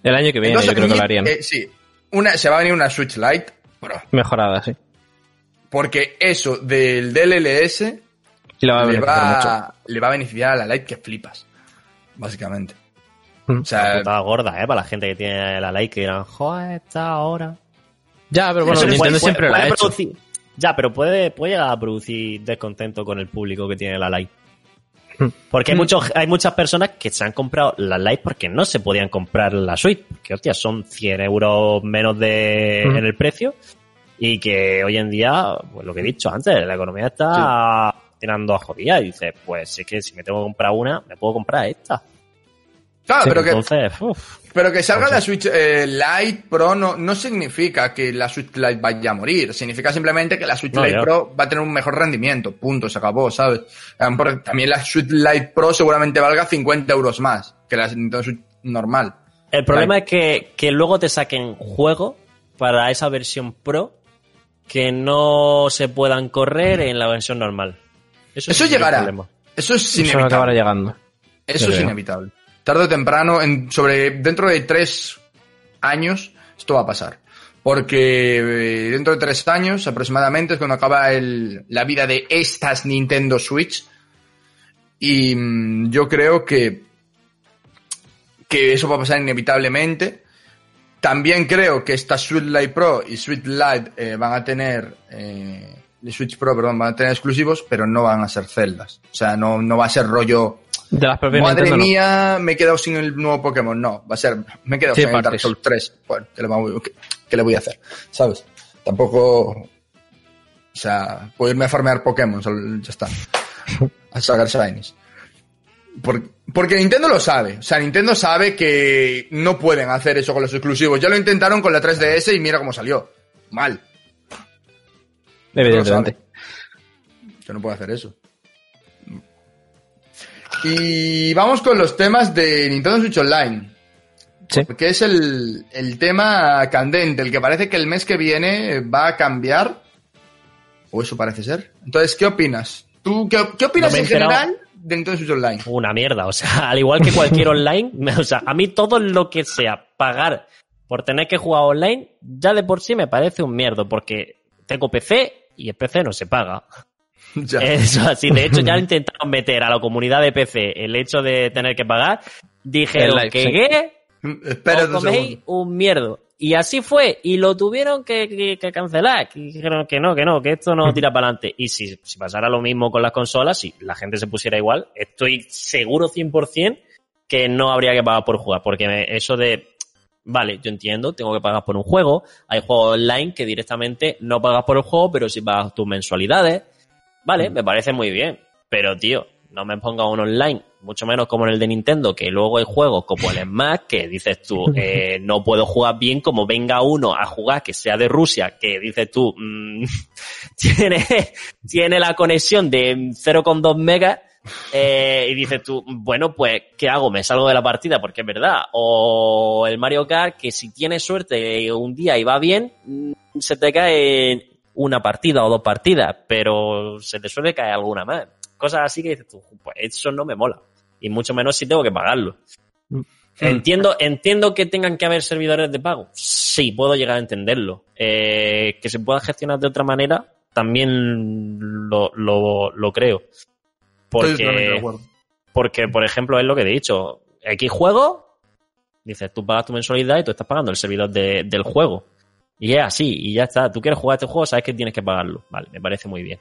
El año que viene Entonces, yo creo que lo harían. eh, sí, una, se va a venir una Switch Lite Pro. Mejorada, sí. Porque eso del DLLS la va a le, mucho. va, le va a beneficiar a la Lite que flipas. Básicamente. Mm. O sea, Putada gorda, ¿eh? Para la gente que tiene la Lite que dirán, joder, esta ahora. Ya, pero bueno, Nintendo puede- siempre puede la ha hecho. producir- Ya, pero puede, puede llegar a producir descontento con el público que tiene la Lite. Hmm. Porque hay, muchos, hay muchas personas que se han comprado la Lite porque no se podían comprar la Switch. Que, hostia, son 100 euros menos de, Mm. en el precio. Y que hoy en día, pues lo que he dicho antes, la economía está tirando a jodida. Y dices, pues es que si me tengo que comprar una, me puedo comprar esta. Claro, Sí, pero que, Entonces, uf, Pero que salga O sea- la Switch eh, Lite Pro no, no significa que la Switch Lite vaya a morir. Significa simplemente que la Switch No, Lite ya. Pro va a tener un mejor rendimiento. Punto, se acabó, ¿sabes? Porque También la Switch Lite Pro seguramente valga 50 euros más que la Nintendo Switch normal. El problema es que, que luego te saquen juegos para esa versión Pro que no se puedan correr en la versión normal. Eso, sí que llegará. Eso es Eso acabará inevitable. llegando. Eso es creo. inevitable. Tarde o temprano, sobre, dentro de tres años, esto va a pasar. Porque eh, dentro de tres años aproximadamente es cuando acaba la vida de estas Nintendo Switch. Y mm, yo creo que, que eso va a pasar inevitablemente. También creo que esta Switch Lite Pro y Switch Lite eh, van a tener, eh, Switch Pro, perdón, van a tener exclusivos, pero no van a ser celdas. O sea, no, no va a ser rollo, De las propias Madre Nintendo, no. mía, me he quedado sin el nuevo Pokémon. No, va a ser, me he quedado Sí, sin el Dark partes. Souls 3. Bueno, ¿qué le, vamos- qué- qué le voy a hacer? ¿Sabes? Tampoco, o sea, puedo irme a farmear Pokémon, ya está. A sacar Shinies. Por- porque Nintendo lo sabe. O sea, Nintendo sabe que no pueden hacer eso con los exclusivos. Ya lo intentaron con la 3DS y mira cómo salió. Mal. Evidentemente. Que no puede hacer eso. Y vamos con los temas de Nintendo Switch Online. Sí. Que es el, el tema candente, el que parece que el mes que viene va a cambiar. O eso parece ser. Entonces, ¿qué opinas? ¿Tú qué, qué opinas No en general de Nintendo Switch Online? Una mierda, o sea, al igual que cualquier online, me- o sea, a mí todo lo que sea pagar por tener que jugar online, ya de por sí me parece un mierdo, porque tengo PC y el PC no se paga. Ya. Eso así, de hecho ya intentaron meter a la comunidad de PC el hecho de tener que pagar, dijeron live, que sí. ¿qué? Espera os coméis un mierdo. Y así fue, y lo tuvieron que, que- que cancelar, que dijeron que no, que no, que esto no tira para adelante. Y si, si pasara lo mismo con las consolas, si la gente se pusiera igual, estoy seguro 100% que no habría que pagar por jugar, porque eso de, vale, yo entiendo, tengo que pagar por un juego, hay juegos online que directamente no pagas por el juego, pero si pagas tus mensualidades, vale, me parece muy bien, pero tío, no me ponga un online, mucho menos como en el de Nintendo, que luego hay juegos como el Smash, que dices tú, eh, no puedo jugar bien como venga uno a jugar que sea de Rusia, que dices tú, mm, tiene, tiene la conexión de 0,2 megas, eh, y dices tú, bueno, pues, ¿qué hago? ¿Me salgo de la partida? Porque es verdad. O el Mario Kart, que si tienes suerte un día y va bien, mm, se te cae una partida o dos partidas, pero se te suele caer alguna más. Cosas así que dices tú, pues eso no me mola. Y mucho menos si tengo que pagarlo. Entiendo, entiendo que tengan que haber servidores de pago. Sí, puedo llegar a entenderlo. Eh, que se pueda gestionar de otra manera, también lo, lo, lo creo. Porque, porque, por ejemplo, es lo que he dicho. X juego, dices, tú pagas tu mensualidad y tú estás pagando el servidor de- del juego. Y es así, y ya está. Tú quieres jugar este juego, sabes que tienes que pagarlo. Vale, me parece muy bien.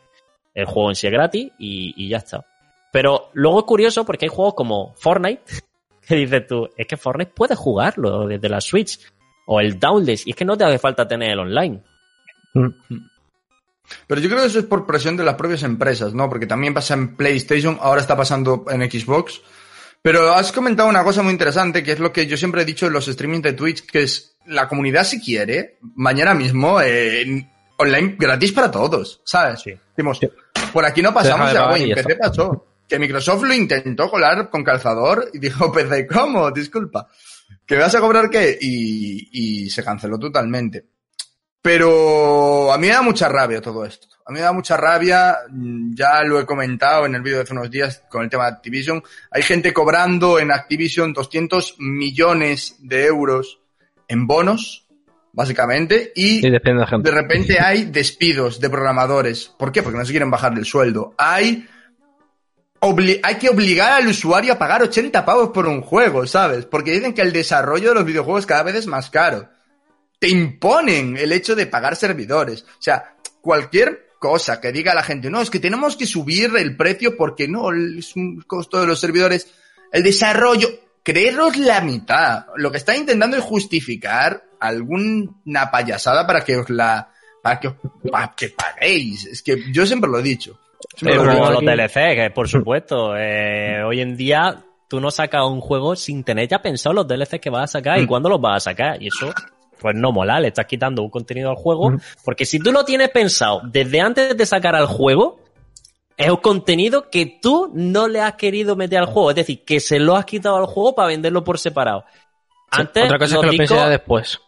El juego en sí es gratis y, y ya está. Pero luego es curioso porque hay juegos como Fortnite, que dices tú, es que Fortnite puedes jugarlo desde la Switch. O el Downless, y es que no te hace falta tener el online. Pero yo creo que eso es por presión de las propias empresas, ¿no? Porque también pasa en PlayStation, ahora está pasando en Xbox. Pero has comentado una cosa muy interesante, que es lo que yo siempre he dicho en los streamings de Twitch, que es la comunidad si quiere, mañana mismo, eh, online gratis para todos, ¿sabes? Sí. Decimos, por aquí no pasamos ya, pagar güey, y en ya PC pasó. Que Microsoft lo intentó colar con calzador y dijo, PC, ¿cómo? Disculpa. ¿Que vas a cobrar qué? Y, y se canceló totalmente. Pero a mí me da mucha rabia todo esto. A mí me da mucha rabia, mm, ya lo he comentado en el vídeo de hace unos días con el tema de Activision. Hay gente cobrando en Activision 200 millones de euros en bonos, básicamente, y de repente hay despidos de programadores. ¿Por qué? Porque no se quieren bajar del sueldo. Hay, obli- hay que obligar al usuario a pagar 80 pavos por un juego, ¿sabes? Porque dicen que el desarrollo de los videojuegos cada vez es más caro. Te imponen el hecho de pagar servidores. O sea, cualquier cosa que diga la gente, no, es que tenemos que subir el precio porque no, es un costo de los servidores. El desarrollo, creeros la mitad. Lo que está intentando es justificar alguna payasada para que os la, para que, os- para que paguéis. Es que yo siempre lo he dicho. Siempre Pero lo he como dicho. los DLC, que por supuesto, eh, hoy en día tú no sacas un juego sin tener ya pensado los DLC que vas a sacar y Mm. cuándo los vas a sacar. Y eso, pues no mola, le estás quitando un contenido al juego. Porque si tú lo tienes pensado desde antes de sacar al juego, es un contenido que tú no le has querido meter al juego. Es decir, que se lo has quitado al juego para venderlo por separado. Sí, Antes, Otra cosa es que lo discos- después.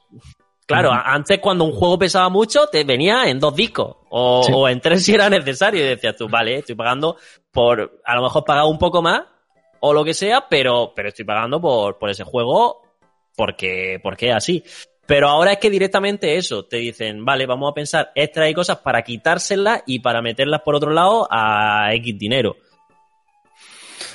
Claro, antes cuando un juego pesaba mucho, te venía en dos discos. O, Sí. o en tres si era necesario. Y decías tú, vale, estoy pagando por, a lo mejor pagado un poco más, o lo que sea, pero, pero estoy pagando por, por ese juego porque, porque así. Pero ahora es que directamente eso, te dicen, vale, vamos a pensar extras y cosas para quitárselas y para meterlas por otro lado a X dinero.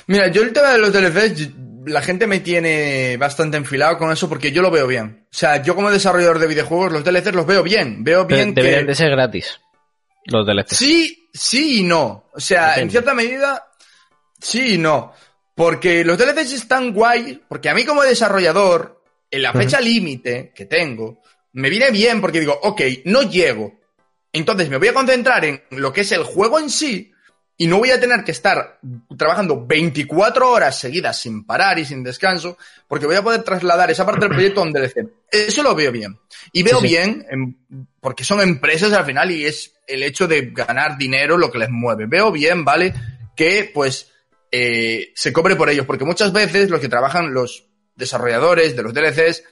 Mira, yo el tema de los DLCs, la gente me tiene bastante enfilado con eso porque yo lo veo bien. O sea, yo como desarrollador de videojuegos, los DLCs los veo bien. Veo Pero bien que... deberían de ser gratis. Los DLC. Sí, sí y no. O sea, Depende. en cierta medida, sí y no. Porque los DLCs están guay, porque a mí como desarrollador, en la fecha límite que tengo, me viene bien porque digo, ok, no llego. Entonces me voy a concentrar en lo que es el juego en sí y no voy a tener que estar trabajando 24 horas seguidas sin parar y sin descanso, porque voy a poder trasladar esa parte del proyecto a un DLC. Eso lo veo bien. Y veo Sí, sí. bien, en- porque son empresas al final y es el hecho de ganar dinero lo que les mueve. Veo bien, ¿vale? Que pues eh, se cobre por ellos, porque muchas veces los que trabajan, los desarrolladores de los DLCs,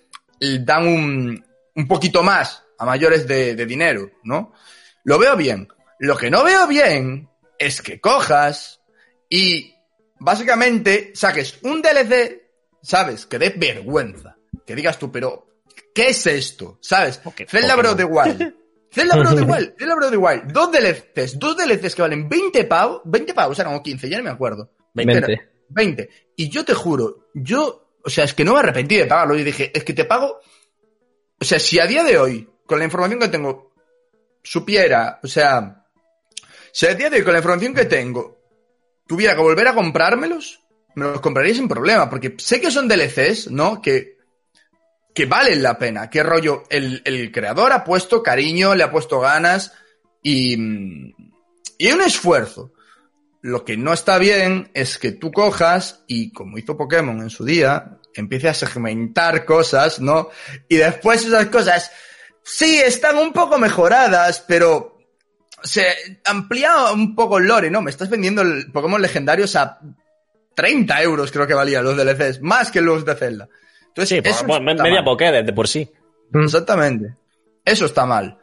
dan un, un poquito más a mayores de, de dinero, ¿no? Lo veo bien. Lo que no veo bien es que cojas y básicamente saques un DLC, ¿sabes? Que dé vergüenza. Que digas tú, pero, ¿qué es esto? ¿Sabes? Poké- Zelda Breath of the Wild. Zelda Breath of the Wild. Zelda Breath of the Wild. Dos DLCs. Dos DLCs que valen 20 pavos. 20 pavos, eran como 15, ya no me acuerdo. 20. 20. Y yo te juro, yo, o sea, es que no me arrepentí de pagarlo. Y dije, es que te pago. O sea, si a día de hoy, con la información que tengo, supiera, o sea, si a día de hoy, con la información que tengo, tuviera que volver a comprármelos, me los compraría sin problema, porque sé que son DLCs, ¿no? Que, que valen la pena. Que rollo, el, el creador ha puesto cariño, le ha puesto ganas y, y un esfuerzo. Lo que no está bien es que tú cojas y, como hizo Pokémon en su día, empiece a segmentar cosas, ¿no? Y después esas cosas, sí, están un poco mejoradas, pero se amplía un poco el lore, ¿no? Me estás vendiendo el Pokémon legendarios a 30 euros, creo que valían los DLCs, más que los de Zelda. Entonces, Sí, pues, eso está media mal. poké desde por sí. Exactamente. Eso está mal.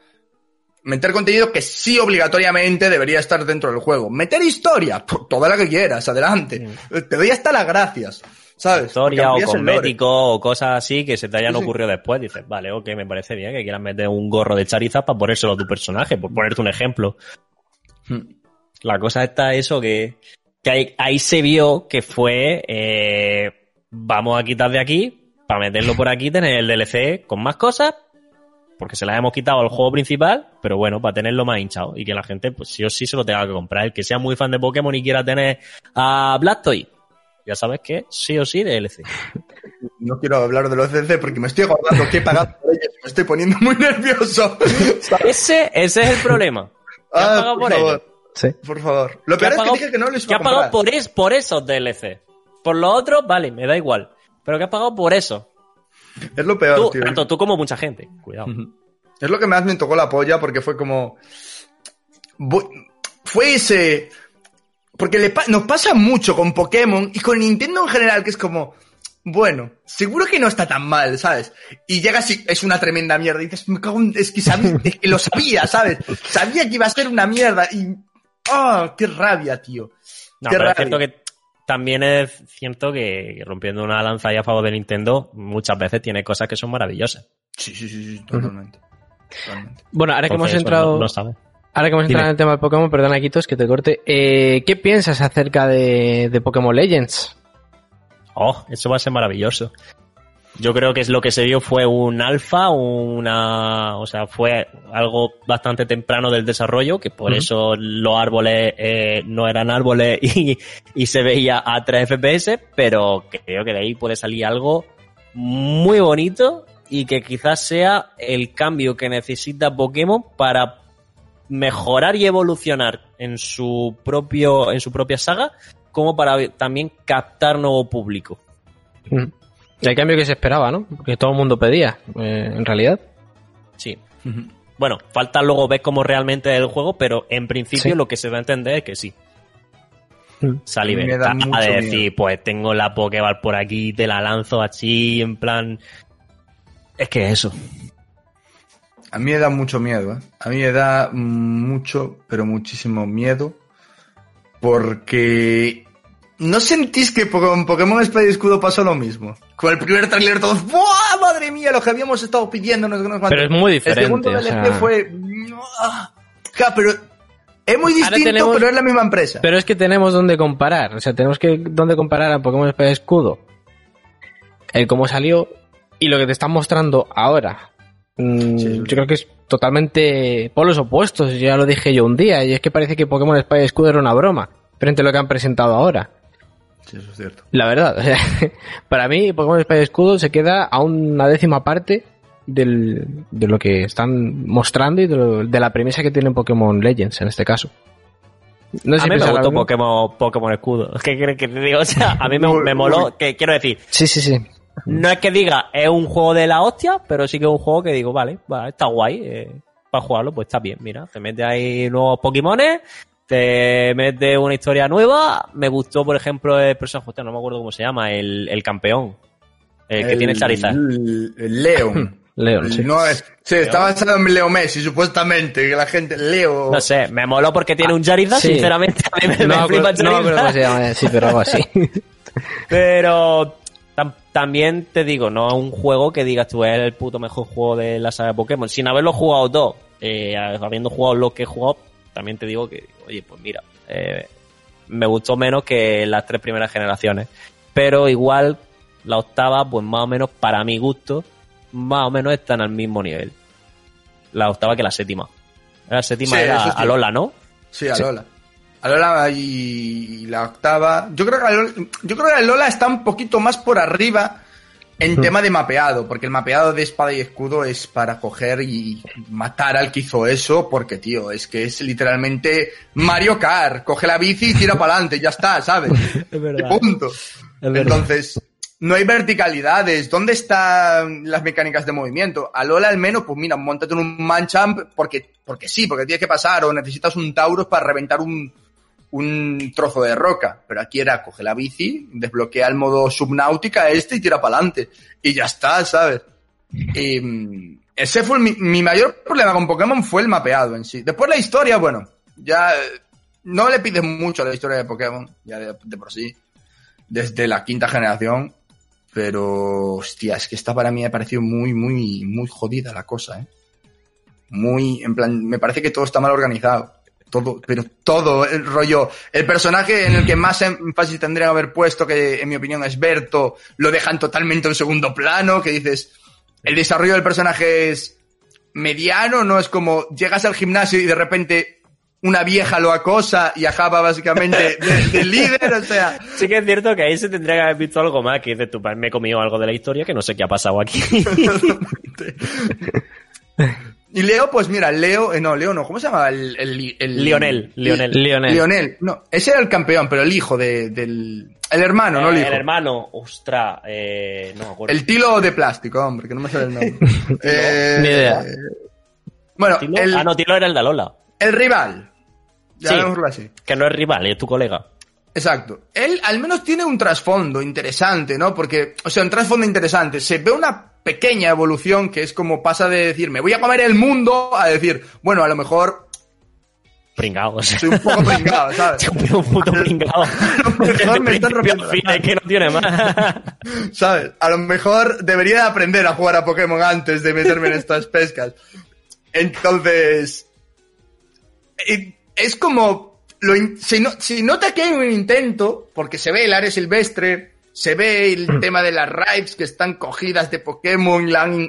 Meter contenido que sí obligatoriamente debería estar dentro del juego. Meter historia, toda la que quieras, adelante. Te doy hasta las gracias, ¿sabes? Historia o cosmético o cosas así que se te hayan Sí, sí. ocurrido después. Dices, vale, ok, me parece bien que quieras meter un gorro de Charizard para ponérselo a tu personaje, por ponerte un ejemplo. Hmm. La cosa está eso que, que ahí, ahí se vio que fue eh, vamos a quitar de aquí para meterlo por aquí, tener el DLC con más cosas, porque se las hemos quitado al juego principal, pero bueno, para tenerlo más hinchado y que la gente pues sí o sí se lo tenga que comprar. El que sea muy fan de Pokémon y quiera tener a Blastoise, ya sabes que sí o sí DLC. No quiero hablar de los CC porque me estoy acordando que he pagado por ellos y me estoy poniendo muy nervioso. Ese, ese es el problema. ¿Qué has Ah, pagado por por favor? Sí. por favor. Lo ¿Qué has peor es que dije que no les ¿Qué iba has a pagado por, es, por esos DLC? Por los otros, vale, me da igual. Pero ¿qué has pagado por eso? Es lo peor, Tú, tío. tanto tú como mucha gente. Cuidado. Es lo que más me tocó la polla porque fue como... fue ese... Porque le pa- nos pasa mucho con Pokémon y con Nintendo en general, que es como, bueno, seguro que no está tan mal, ¿sabes? Y llegas y es una tremenda mierda. Y dices, me cago en- es que, sabía, es que lo sabía, ¿sabes? Sabía que iba a ser una mierda y... ¡Ah! ¡Qué rabia, tío! No, Qué pero es rabia. cierto que también es cierto que rompiendo una lanza ahí a favor de Nintendo, muchas veces tiene cosas que son maravillosas. Sí, sí, sí, sí, totalmente. Totalmente. Bueno, ahora que hemos entrado... No, no sabe. Ahora que hemos Dime. entrado en el tema del Pokémon, perdona, Quitos, que te corte. Eh, ¿Qué piensas acerca de, de Pokémon Legends? Oh, eso va a ser maravilloso. Yo creo que es lo que se vio fue un alfa, una, o sea, fue algo bastante temprano del desarrollo, que por eso los árboles eh, no eran árboles y, y se veía a 3 FPS, pero creo que de ahí puede salir algo muy bonito y que quizás sea el cambio que necesita Pokémon para mejorar y evolucionar en su propio, en su propia saga, como para también captar nuevo público. El cambio que se esperaba, ¿no? Que todo el mundo pedía, eh, en realidad. Sí. Bueno, falta luego ver cómo realmente es el juego, pero en principio Sí. lo que se va a entender es que sí. Mm. Salir A decir, miedo. pues tengo la Pokéball por aquí, te la lanzo así, en plan. Es que eso. A mí me da mucho miedo, ¿eh? A mí me da mucho, pero muchísimo miedo. Porque... ¿No sentís que con Pokémon Espada y Escudo pasó lo mismo? Con el primer trailer todos, ¡buah! ¡Madre mía! Lo que habíamos estado pidiendo. No sé qué, no sé cuánto". Pero es muy diferente, El segundo o DLC sea- fue... Ja, pero... Es muy distinto, tenemos- pero es la misma empresa. Pero es que tenemos donde comparar. O sea, tenemos que donde comparar a Pokémon Espada y Escudo. El cómo salió y lo que te están mostrando ahora. Mm, Sí, sí. yo creo que es totalmente polos opuestos. Ya lo dije yo un día. Y es que parece que Pokémon Espada y Escudo era una broma. Frente a lo que han presentado ahora. Sí, eso es cierto. La verdad, o sea, para mí Pokémon Espada y Escudo se queda a una décima parte del, de lo que están mostrando y de, lo- de la premisa que tiene Pokémon Legends en este caso. No sé a si mí me gustó. Pokémon, Pokémon Escudo. ¿Qué quieres que te diga? O sea, a mí me, me moló. Que, quiero decir, Sí, sí, sí. no es que diga es un juego de la hostia, pero sí que es un juego que digo, vale, va, está guay. eh, para jugarlo, pues está bien. Mira, te mete ahí nuevos Pokémones, te mete una historia nueva. Me gustó, por ejemplo, el personaje, hostia, no me acuerdo cómo se llama, el, el campeón. El que tiene Charizard. El, Leon. Leon, sí. No es, sí, está basado en Leo Messi, supuestamente, que la gente, Leo... No sé, me moló porque tiene un Charizard, sí. sinceramente. A mí me, No, me flipa acuerdo, no cómo se llama, sí, pero algo así. Pero tam- también te digo, no es un juego que digas tú es el puto mejor juego de la saga de Pokémon. Sin haberlo jugado todo, eh, habiendo jugado lo que he jugado, también te digo que, oye, pues mira, eh, me gustó menos que las tres primeras generaciones. Pero igual, la octava, pues más o menos, para mi gusto, más o menos están al mismo nivel. La octava que la séptima. La séptima Sí, era sí. Alola, ¿no? Sí, a Sí. Lola. A Lola y la octava. Yo creo que Alola, yo creo que Alola está un poquito más por arriba en tema de mapeado, porque el mapeado de espada y escudo es para coger y matar al que hizo eso, porque tío, es que es literalmente Mario Kart, coge la bici y tira para adelante, ya está, ¿sabes? Es Y punto. Entonces, no hay verticalidades. ¿Dónde están las mecánicas de movimiento? A Lola al menos, pues mira, montate en un Manchamp porque, porque sí, porque tienes que pasar o necesitas un Tauros para reventar un, un trozo de roca. Pero aquí era, coge la bici, desbloquea el modo subnáutica este y tira para adelante. Y ya está, ¿sabes? Y, mm, ese fue mi, mi mayor problema con Pokémon fue el mapeado en sí. Después la historia, bueno, ya eh, no le pides mucho a la historia de Pokémon, ya de, de por sí, desde la quinta generación. Pero, hostia, es que esta para mí me ha parecido muy, muy, muy jodida la cosa, ¿eh? Muy, en plan, me parece que todo está mal organizado. Todo, pero todo, el rollo, el personaje en el que más énfasis tendrían que haber puesto, que en mi opinión es Berto, lo dejan totalmente en segundo plano, que dices, el desarrollo del personaje es mediano, no es como llegas al gimnasio y de repente una vieja lo acosa y acaba básicamente de, de líder, o sea, Sí que es cierto que ahí se tendría que haber visto algo más, que dices tú, "Pues me he comido algo de la historia que no sé qué ha pasado aquí. Y Leo, pues mira, Leo, eh, no, Leo no, ¿cómo se llama? El, el, el- Lionel, Lionel. Lionel. Lionel, no, ese era el campeón, pero el hijo de, del, el hermano, no el Eh, hijo. el hermano, ostras, eh, no me acuerdo. El tilo de plástico, hombre, que no me sale el nombre. Eh, Ni idea. Bueno, ¿Tilo? el, Ah, no, Tilo era el de Alola. el rival sí, así. Que no es rival, es tu colega. Exacto. Él al menos tiene un trasfondo interesante, ¿no? Porque, o sea, un trasfondo interesante. Se ve una pequeña evolución que es como pasa de decir, me voy a comer el mundo, a decir, bueno, a lo mejor pringado. Soy un poco pringado, ¿sabes? un puto pringado. A lo mejor me están rompiendo. Es que no tiene más. ¿Sabes? A lo mejor debería aprender a jugar a Pokémon antes de meterme en estas pescas. Entonces. Es como. Lo, se, nota que hay un intento, porque se ve el área silvestre, se ve el tema de las raids que están cogidas de Pokémon,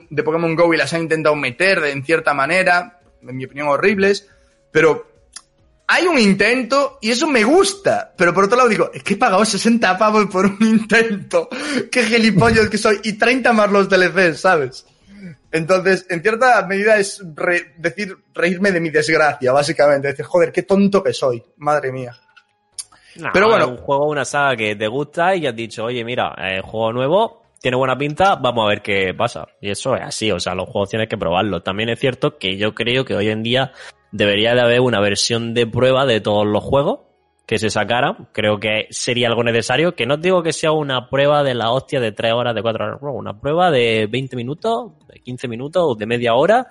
de Pokémon Go y las han intentado meter de, en cierta manera, en mi opinión horribles, pero hay un intento y eso me gusta. Pero por otro lado digo, es que he pagado 60 pavos por un intento. Qué gilipollas que soy. Y 30 más los DLCs, ¿sabes? Entonces, en cierta medida es decir, reírme de mi desgracia, básicamente. Decir, joder, qué tonto que soy. Madre mía. Pero bueno. Un juego, una saga que te gusta y has dicho, oye, mira, eh, juego nuevo, tiene buena pinta, vamos a ver qué pasa. Y eso es así, o sea, los juegos tienes que probarlos. También es cierto que yo creo que hoy en día debería de haber una versión de prueba de todos los juegos que se sacara. Creo que sería algo necesario. Que no digo que sea una prueba de la hostia de 3 horas, de 4 horas, una prueba de 20 minutos, de 15 minutos, de media hora.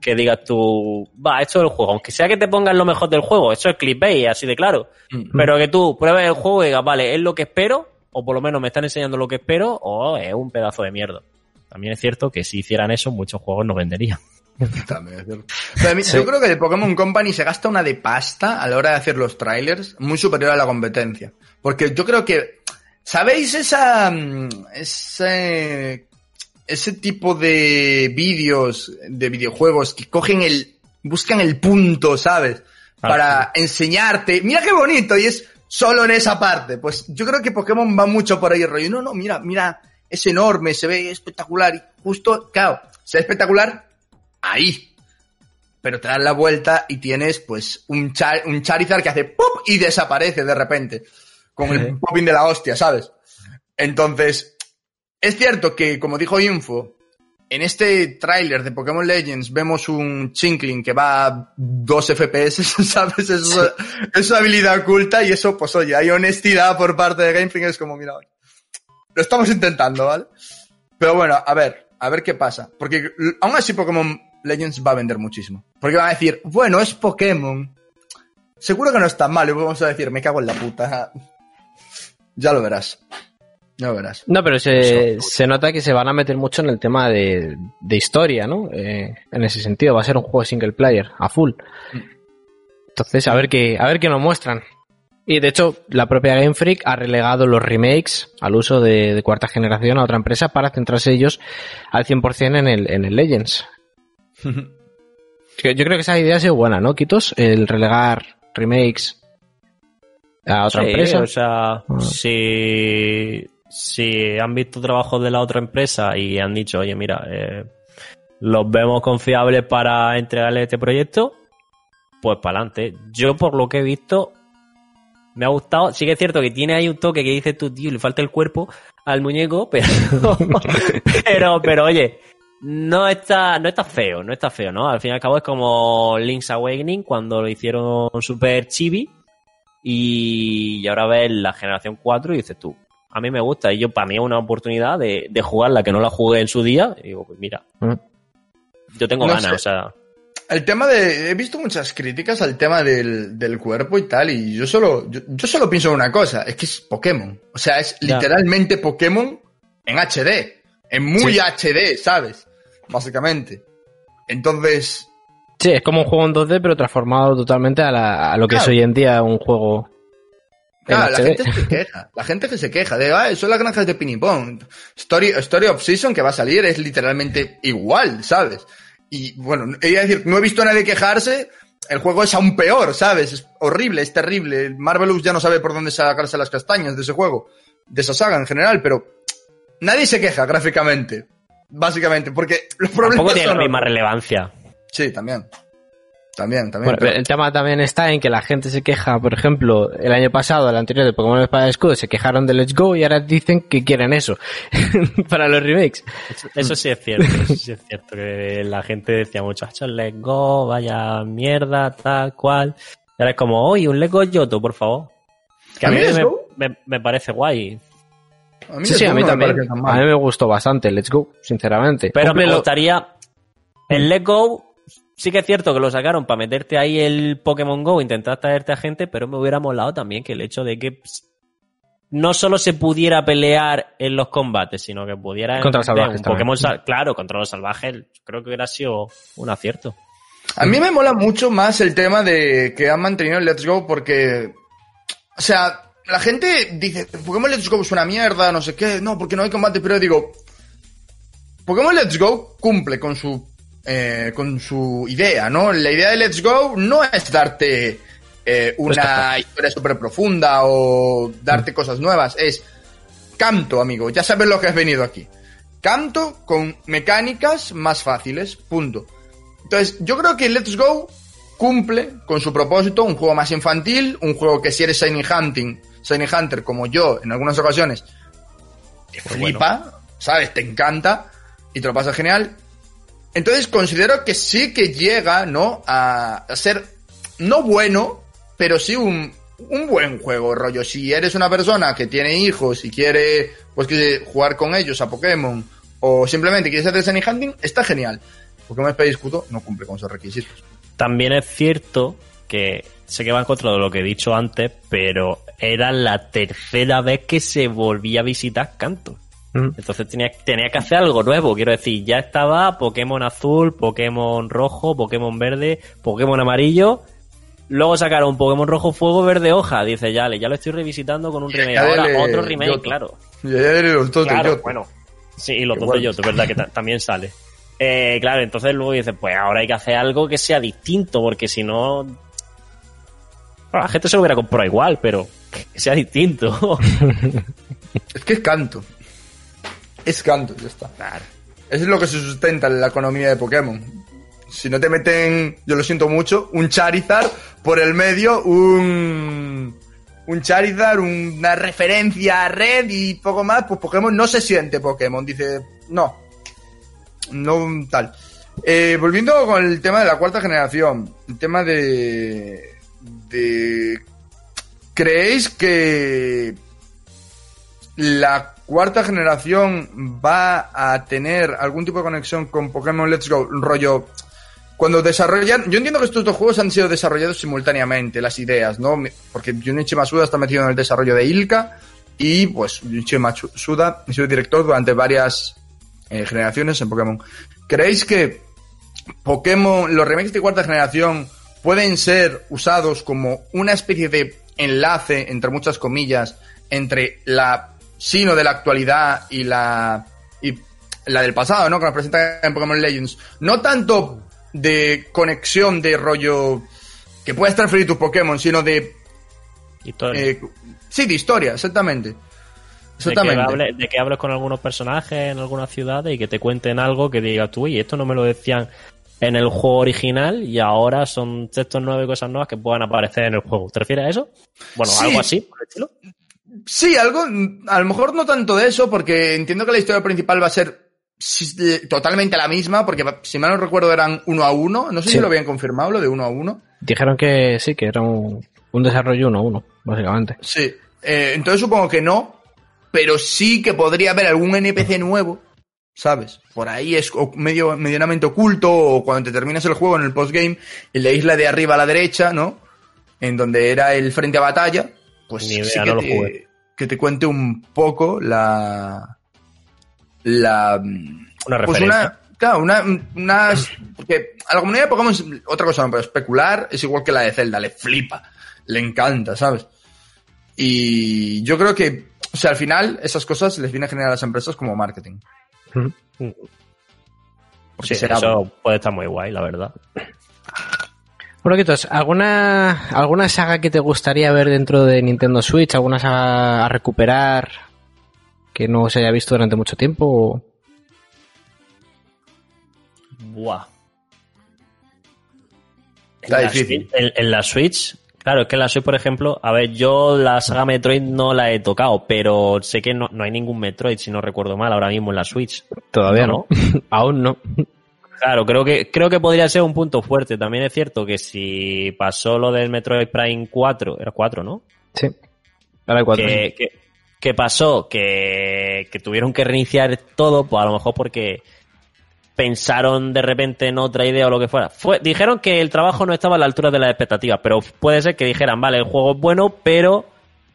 Que digas tú, va, esto es el juego. Aunque sea que te pongan lo mejor del juego, eso es clickbait, así de claro. Mm. Pero que tú pruebes el juego y digas, vale, es lo que espero, o por lo menos me están enseñando lo que espero, o es un pedazo de mierda. También es cierto que si hicieran eso, muchos juegos no venderían. Yo creo que el Pokémon Company se gasta una de pasta a la hora de hacer los trailers muy superior a la competencia. Porque yo creo que, ¿sabéis esa, mm, ese, ese tipo de vídeos, de videojuegos que cogen el, buscan el punto, ¿sabes? Ah, Para enseñarte, mira qué bonito, y es solo en esa parte. Pues yo creo que Pokémon va mucho por ahí el rollo. No, no, mira, mira, es enorme, se ve espectacular y justo, claro, se ve espectacular ahí. Pero te das la vuelta y tienes pues un, un Charizard que hace ¡pop! y desaparece de repente. Con el popping de la hostia, ¿sabes? Entonces, es cierto que, como dijo Info, en este tráiler de Pokémon Legends vemos un Chinkling que va a 2 FPS, ¿sabes? Es una habilidad oculta y eso, pues oye, hay honestidad por parte de Game Freak, es como, mira, lo estamos intentando, ¿vale? Pero bueno, a ver, a ver qué pasa. Porque aún así Pokémon Legends va a vender muchísimo. Porque van a decir, bueno, es Pokémon. Seguro que no está mal, y vamos a decir, me cago en la puta. ya lo verás. Lo verás. No, pero se, nota que se van a meter mucho en el tema de, historia, ¿no? Eh, en ese sentido, va a ser un juego single player, a full. Entonces, a ver qué, a ver qué nos muestran. Y de hecho, la propia Game Freak ha relegado los remakes al uso de, cuarta generación a otra empresa para centrarse ellos al 100% en el, en el Legends. Yo creo que esa idea ha sido buena, ¿no, Quitos? El relegar remakes a otra empresa. O sea, ah. si, si han visto trabajos de la otra empresa y han dicho, oye, mira, eh, los vemos confiables para entregarle este proyecto, pues para adelante. Yo, por lo que he visto, me ha gustado. Sí que es cierto que tiene ahí un toque que dice tú, tío, le falta el cuerpo al muñeco, pero, pero, oye, no está, no está feo, no está feo, ¿no? Al fin y al cabo es como Link's Awakening cuando lo hicieron super chibi y ahora ves la generación 4 y dices tú, a mí me gusta y yo para mí es una oportunidad de, de jugarla que no la jugué en su día y digo, pues mira, mm. yo tengo ganas, o sea... El tema de. He visto muchas críticas al tema del, del cuerpo y tal, y yo solo, yo, solo pienso en una cosa, es que es Pokémon. O sea, es literalmente Pokémon en HD. En muy HD, ¿sabes? Básicamente. Entonces. Sí, es como un juego en 2D, pero transformado totalmente a, lo que es hoy en día un juego. Claro, la gente se queja. La gente que se queja de, ah, son las granjas de Pinipón. Story, Story of Season que va a salir es literalmente igual, ¿sabes? Y bueno, a decir, no he visto a nadie quejarse. El juego es aún peor, ¿sabes? Es horrible, es terrible. Marvelous ya no sabe por dónde sacarse las castañas de ese juego, de esa saga en general, pero nadie se queja gráficamente, básicamente, porque los problemas Tampoco tiene la misma relevancia. Sí, también. También, también. El tema también está en que la gente se queja, por ejemplo, el año pasado, el anterior de Pokémon Espada Escudo, se quejaron de Let's Go y ahora dicen que quieren eso para los remakes. Eso, sí es cierto, eso sí es cierto, que la gente decía mucho, Let's Go, vaya mierda, tal cual. Ahora es como, oye, un Lego Yoto, por favor. Que a, ¿A mí mí Let's me, Go? me- me parece guay. A mí Sí, sí, a mí no también. A mí me gustó bastante Let's Go, sinceramente. Pero Hombre, me lo- gustaría. El Let Go, sí que es cierto que lo sacaron para meterte ahí el Pokémon Go, intentar traerte a gente, pero me hubiera molado también que el hecho de que no solo se pudiera pelear en los combates, sino que pudiera. Contra en- salvajes un también. Pokémon sal- claro, contra los salvajes, creo que hubiera sido un acierto. A mí me mola mucho más el tema de que han mantenido el Let's Go porque, o sea, la gente dice, Pokémon Let's Go es una mierda, no sé qué, no, porque no hay combate, pero digo, Pokémon Let's Go cumple con su, eh, con su idea, ¿no? La idea de Let's Go no es darte eh, una historia súper profunda o darte cosas nuevas, es canto, amigo, ya sabes lo que has venido aquí. Canto con mecánicas más fáciles, punto. Entonces, yo creo que Let's Go cumple con su propósito, un juego más infantil, un juego que si eres Shiny Hunting, Shiny Hunter como yo en algunas ocasiones, te Pues flipa, ¿sabes? Te encanta y te lo pasas genial. Entonces considero que sí que llega, ¿no? A, ser, no bueno, pero sí un, un buen juego, rollo. Si eres una persona que tiene hijos y quiere, pues, que jugar con ellos a Pokémon, o simplemente quieres hacer Shiny Hunting, está genial. Pokémon y Escudo no cumple con esos requisitos. También es cierto que sé que va en contra de lo que he dicho antes, pero era la tercera vez que se volvía a visitar Canto. Entonces tenía, tenía que hacer algo nuevo. Quiero decir, ya estaba Pokémon azul, Pokémon rojo, Pokémon verde, Pokémon amarillo. Luego sacaron Pokémon rojo, fuego, verde, hoja. Dice, ya, ya lo estoy revisitando con un Y remake. Ahora otro remake, Yoto. claro. Y ayer los dos Claro, Yoto. bueno. Sí, y los dos Yoto, es verdad que ta- también sale. Eh, claro, entonces luego dices, pues ahora hay que hacer algo que sea distinto, porque si no. Bueno, la gente se lo hubiera comprado igual, pero que sea distinto. Es que es canto. Es canto, ya está. Eso es lo que se sustenta en la economía de Pokémon. Si no te meten, yo lo siento mucho, un Charizard por el medio, un. Un Charizard, una referencia a red y poco más, pues Pokémon no se siente Pokémon. Dice, no. No tal. Eh, volviendo con el tema de la cuarta generación, el tema de. de. ¿Creéis que la cuarta generación va a tener algún tipo de conexión con Pokémon Let's Go, rollo. Cuando desarrollan, yo entiendo que estos dos juegos han sido desarrollados simultáneamente, las ideas, ¿no? Porque Junichi Masuda está metido en el desarrollo de Ilka y pues Junichi Masuda ha sido director durante varias eh, generaciones en Pokémon. ¿Creéis que Pokémon, los remakes de cuarta generación pueden ser usados como una especie de enlace, entre muchas comillas, entre la sino de la actualidad y la y la del pasado, ¿no? Que nos presenta en Pokémon Legends. No tanto de conexión de rollo que puedas transferir tus Pokémon, sino de Historia. eh, sí, de historia, exactamente. de, que Exactamente. de que hables con algunos personajes en algunas ciudades y que te cuenten algo que digas tú, y esto no me lo decían en el juego original y ahora son textos nuevos y cosas nuevas que puedan aparecer en el juego. ¿Te refieres a eso? Bueno, Sí. algo así, por el estilo. Sí, algo, a lo mejor no tanto de eso, porque entiendo que la historia principal va a ser totalmente la misma, porque si mal no recuerdo eran uno a uno, no sé Sí. si lo habían confirmado, lo de uno a uno. Dijeron que sí, que era un, un desarrollo uno a uno, básicamente. Sí, eh, entonces supongo que no, pero sí que podría haber algún NPC nuevo, ¿sabes? Por ahí es medio, medianamente oculto, o cuando te terminas el juego en el postgame, en la isla de arriba a la derecha, ¿no? En donde era el frente a batalla, pues Ni idea, sí que, no lo jugué. Que te cuente un poco la... La... Una Pues referencia. una... Claro, una, unas... Porque a la comunidad de Pokémon, es otra cosa no, pero especular es igual que la de Zelda, le flipa, le encanta, ¿sabes? Y yo creo que, o sea, al final esas cosas les viene a generar a las empresas como marketing. Porque Sí, eso puede estar muy guay, la verdad. Bueno, Quitos, ¿alguna, ¿alguna saga que te gustaría ver dentro de Nintendo Switch? ¿Alguna saga a recuperar que no se haya visto durante mucho tiempo? Buah. Está En la difícil. Switch- En, en la Switch, claro, es que en la Switch, por ejemplo, a ver, yo la saga Metroid no la he tocado, pero sé que no, no hay ningún Metroid, si no recuerdo mal, ahora mismo en la Switch. Todavía No, no. Aún no. Claro, creo que, creo que podría ser un punto fuerte. También es cierto que si pasó lo del Metroid Prime 4, era 4, ¿no? Sí. Ahora hay cuatro. que, que, que pasó que, que tuvieron que reiniciar todo, pues a lo mejor porque pensaron de repente en otra idea o lo que fuera. Fue, dijeron que el trabajo no estaba a la altura de las expectativas, pero puede ser que dijeran, vale, el juego es bueno, pero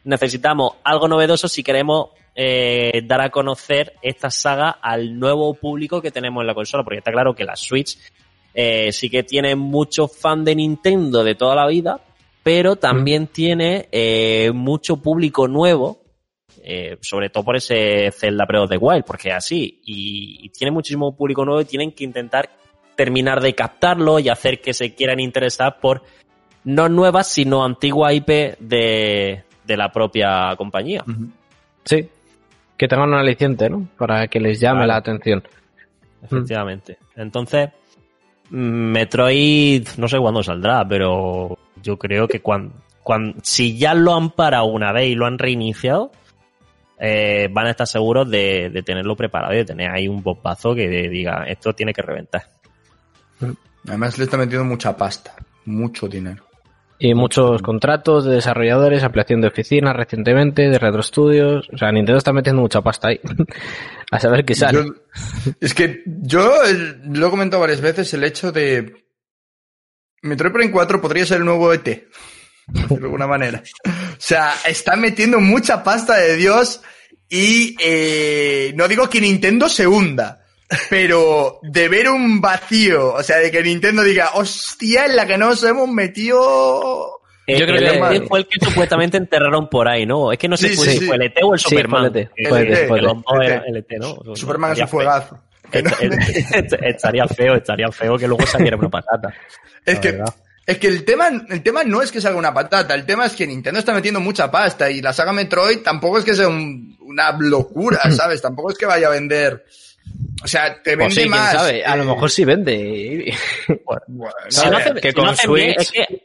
necesitamos algo novedoso si queremos eh, dar a conocer esta saga al nuevo público que tenemos en la consola, porque está claro que la Switch eh, sí que tiene mucho fan de Nintendo de toda la vida, pero también tiene eh, mucho público nuevo, eh, sobre todo por ese Zelda Breath of the Wild, porque es así, y, y tiene muchísimo público nuevo y tienen que intentar terminar de captarlo y hacer que se quieran interesar por no nuevas, sino antigua IP de, de la propia compañía. Sí. Que tengan un aliciente, ¿no? Para que les llame Claro. la atención. Efectivamente. Entonces, Metroid, no sé cuándo saldrá, pero yo creo que cuando, si ya lo han parado una vez y lo han reiniciado, eh, van a estar seguros de, de tenerlo preparado y de tener ahí un bombazo que diga, esto tiene que reventar. Además le está metiendo mucha pasta. Mucho dinero. Y muchos contratos de desarrolladores, ampliación de oficinas recientemente, de Retro Studios. O sea, Nintendo está metiendo mucha pasta ahí. a saber qué sale. Yo- es que yo eh, lo he comentado varias veces el hecho de Metroid Prime 4 podría ser el nuevo ET. De alguna manera. O sea, está metiendo mucha pasta de Dios y eh, no digo que Nintendo se hunda, pero de ver un vacío, o sea, de que Nintendo diga, hostia, en la que nos hemos metido... Eh, Yo creo el que- ET fue el que supuestamente enterraron por ahí, ¿no? Es que no sé Sí, fue sí, si sí. fue el ET o el Superman. el el el el. Superman es un Estaría feo. fuegazo. No- Estaría feo, estaría feo que luego saliera una patata. Es que, verdad. es que el tema, el tema no es que salga una patata, el tema es que Nintendo está metiendo mucha pasta y la saga Metroid tampoco es que sea un- una locura, ¿sabes? Tampoco es que vaya a vender. O sea, te O vende sí, quién más. sabe. A lo eh, mejor sí vende. bueno, Si a no ver, hace- que si con Switch- es que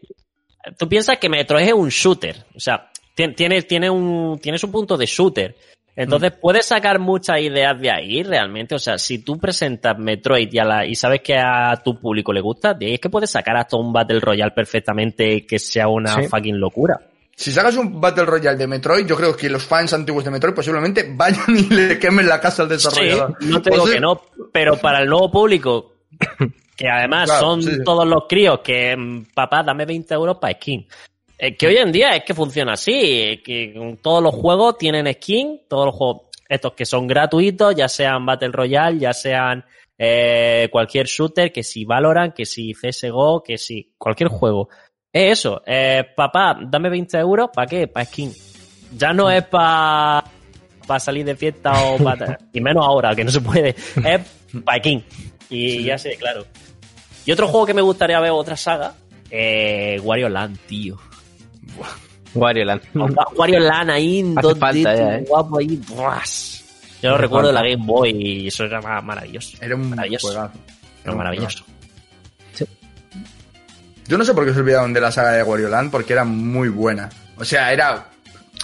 tú piensas que Metroid es un shooter. O sea, tien- tiene, tiene, un, tiene su punto de shooter. Entonces, Mm. puedes sacar muchas ideas de ahí realmente. O sea, si tú presentas Metroid y, a la- y sabes que a tu público le gusta, de ahí es que puedes sacar hasta un Battle Royale perfectamente que sea una Sí. fucking locura. Si sacas un Battle Royale de Metroid, yo creo que los fans antiguos de Metroid posiblemente vayan y le quemen la casa al Sí, desarrollador. no te O digo sea, que no, pero para el nuevo público, que además Claro, son sí. todos los críos que, mm, papá, dame 20 euros para skin. Eh, que hoy en día es que funciona así, eh, que todos los juegos tienen skin, todos los juegos, estos que son gratuitos, ya sean Battle Royale, ya sean eh, cualquier shooter, que si Valorant, que si CSGO, que si cualquier juego. Es eso, eh, papá, dame 20 euros, ¿para qué? Para skin. Ya no es para para salir de fiesta o para... y menos ahora, que no se puede. Es para skin. Y ya sé, claro. Y otro juego que me gustaría ver, otra saga, eh, Wario Land, tío. Wario Land. Wa- Wario Land ahí, 2D, falta ya, ¿eh? guapo ahí. ¡buas! Yo lo recuerdo de la. Game Boy y eso era ma- maravilloso. Era un maravilloso. juegazo. Era maravilloso. Yo no sé por qué se olvidaron de la saga de Wario Land, porque era muy buena. O sea, era...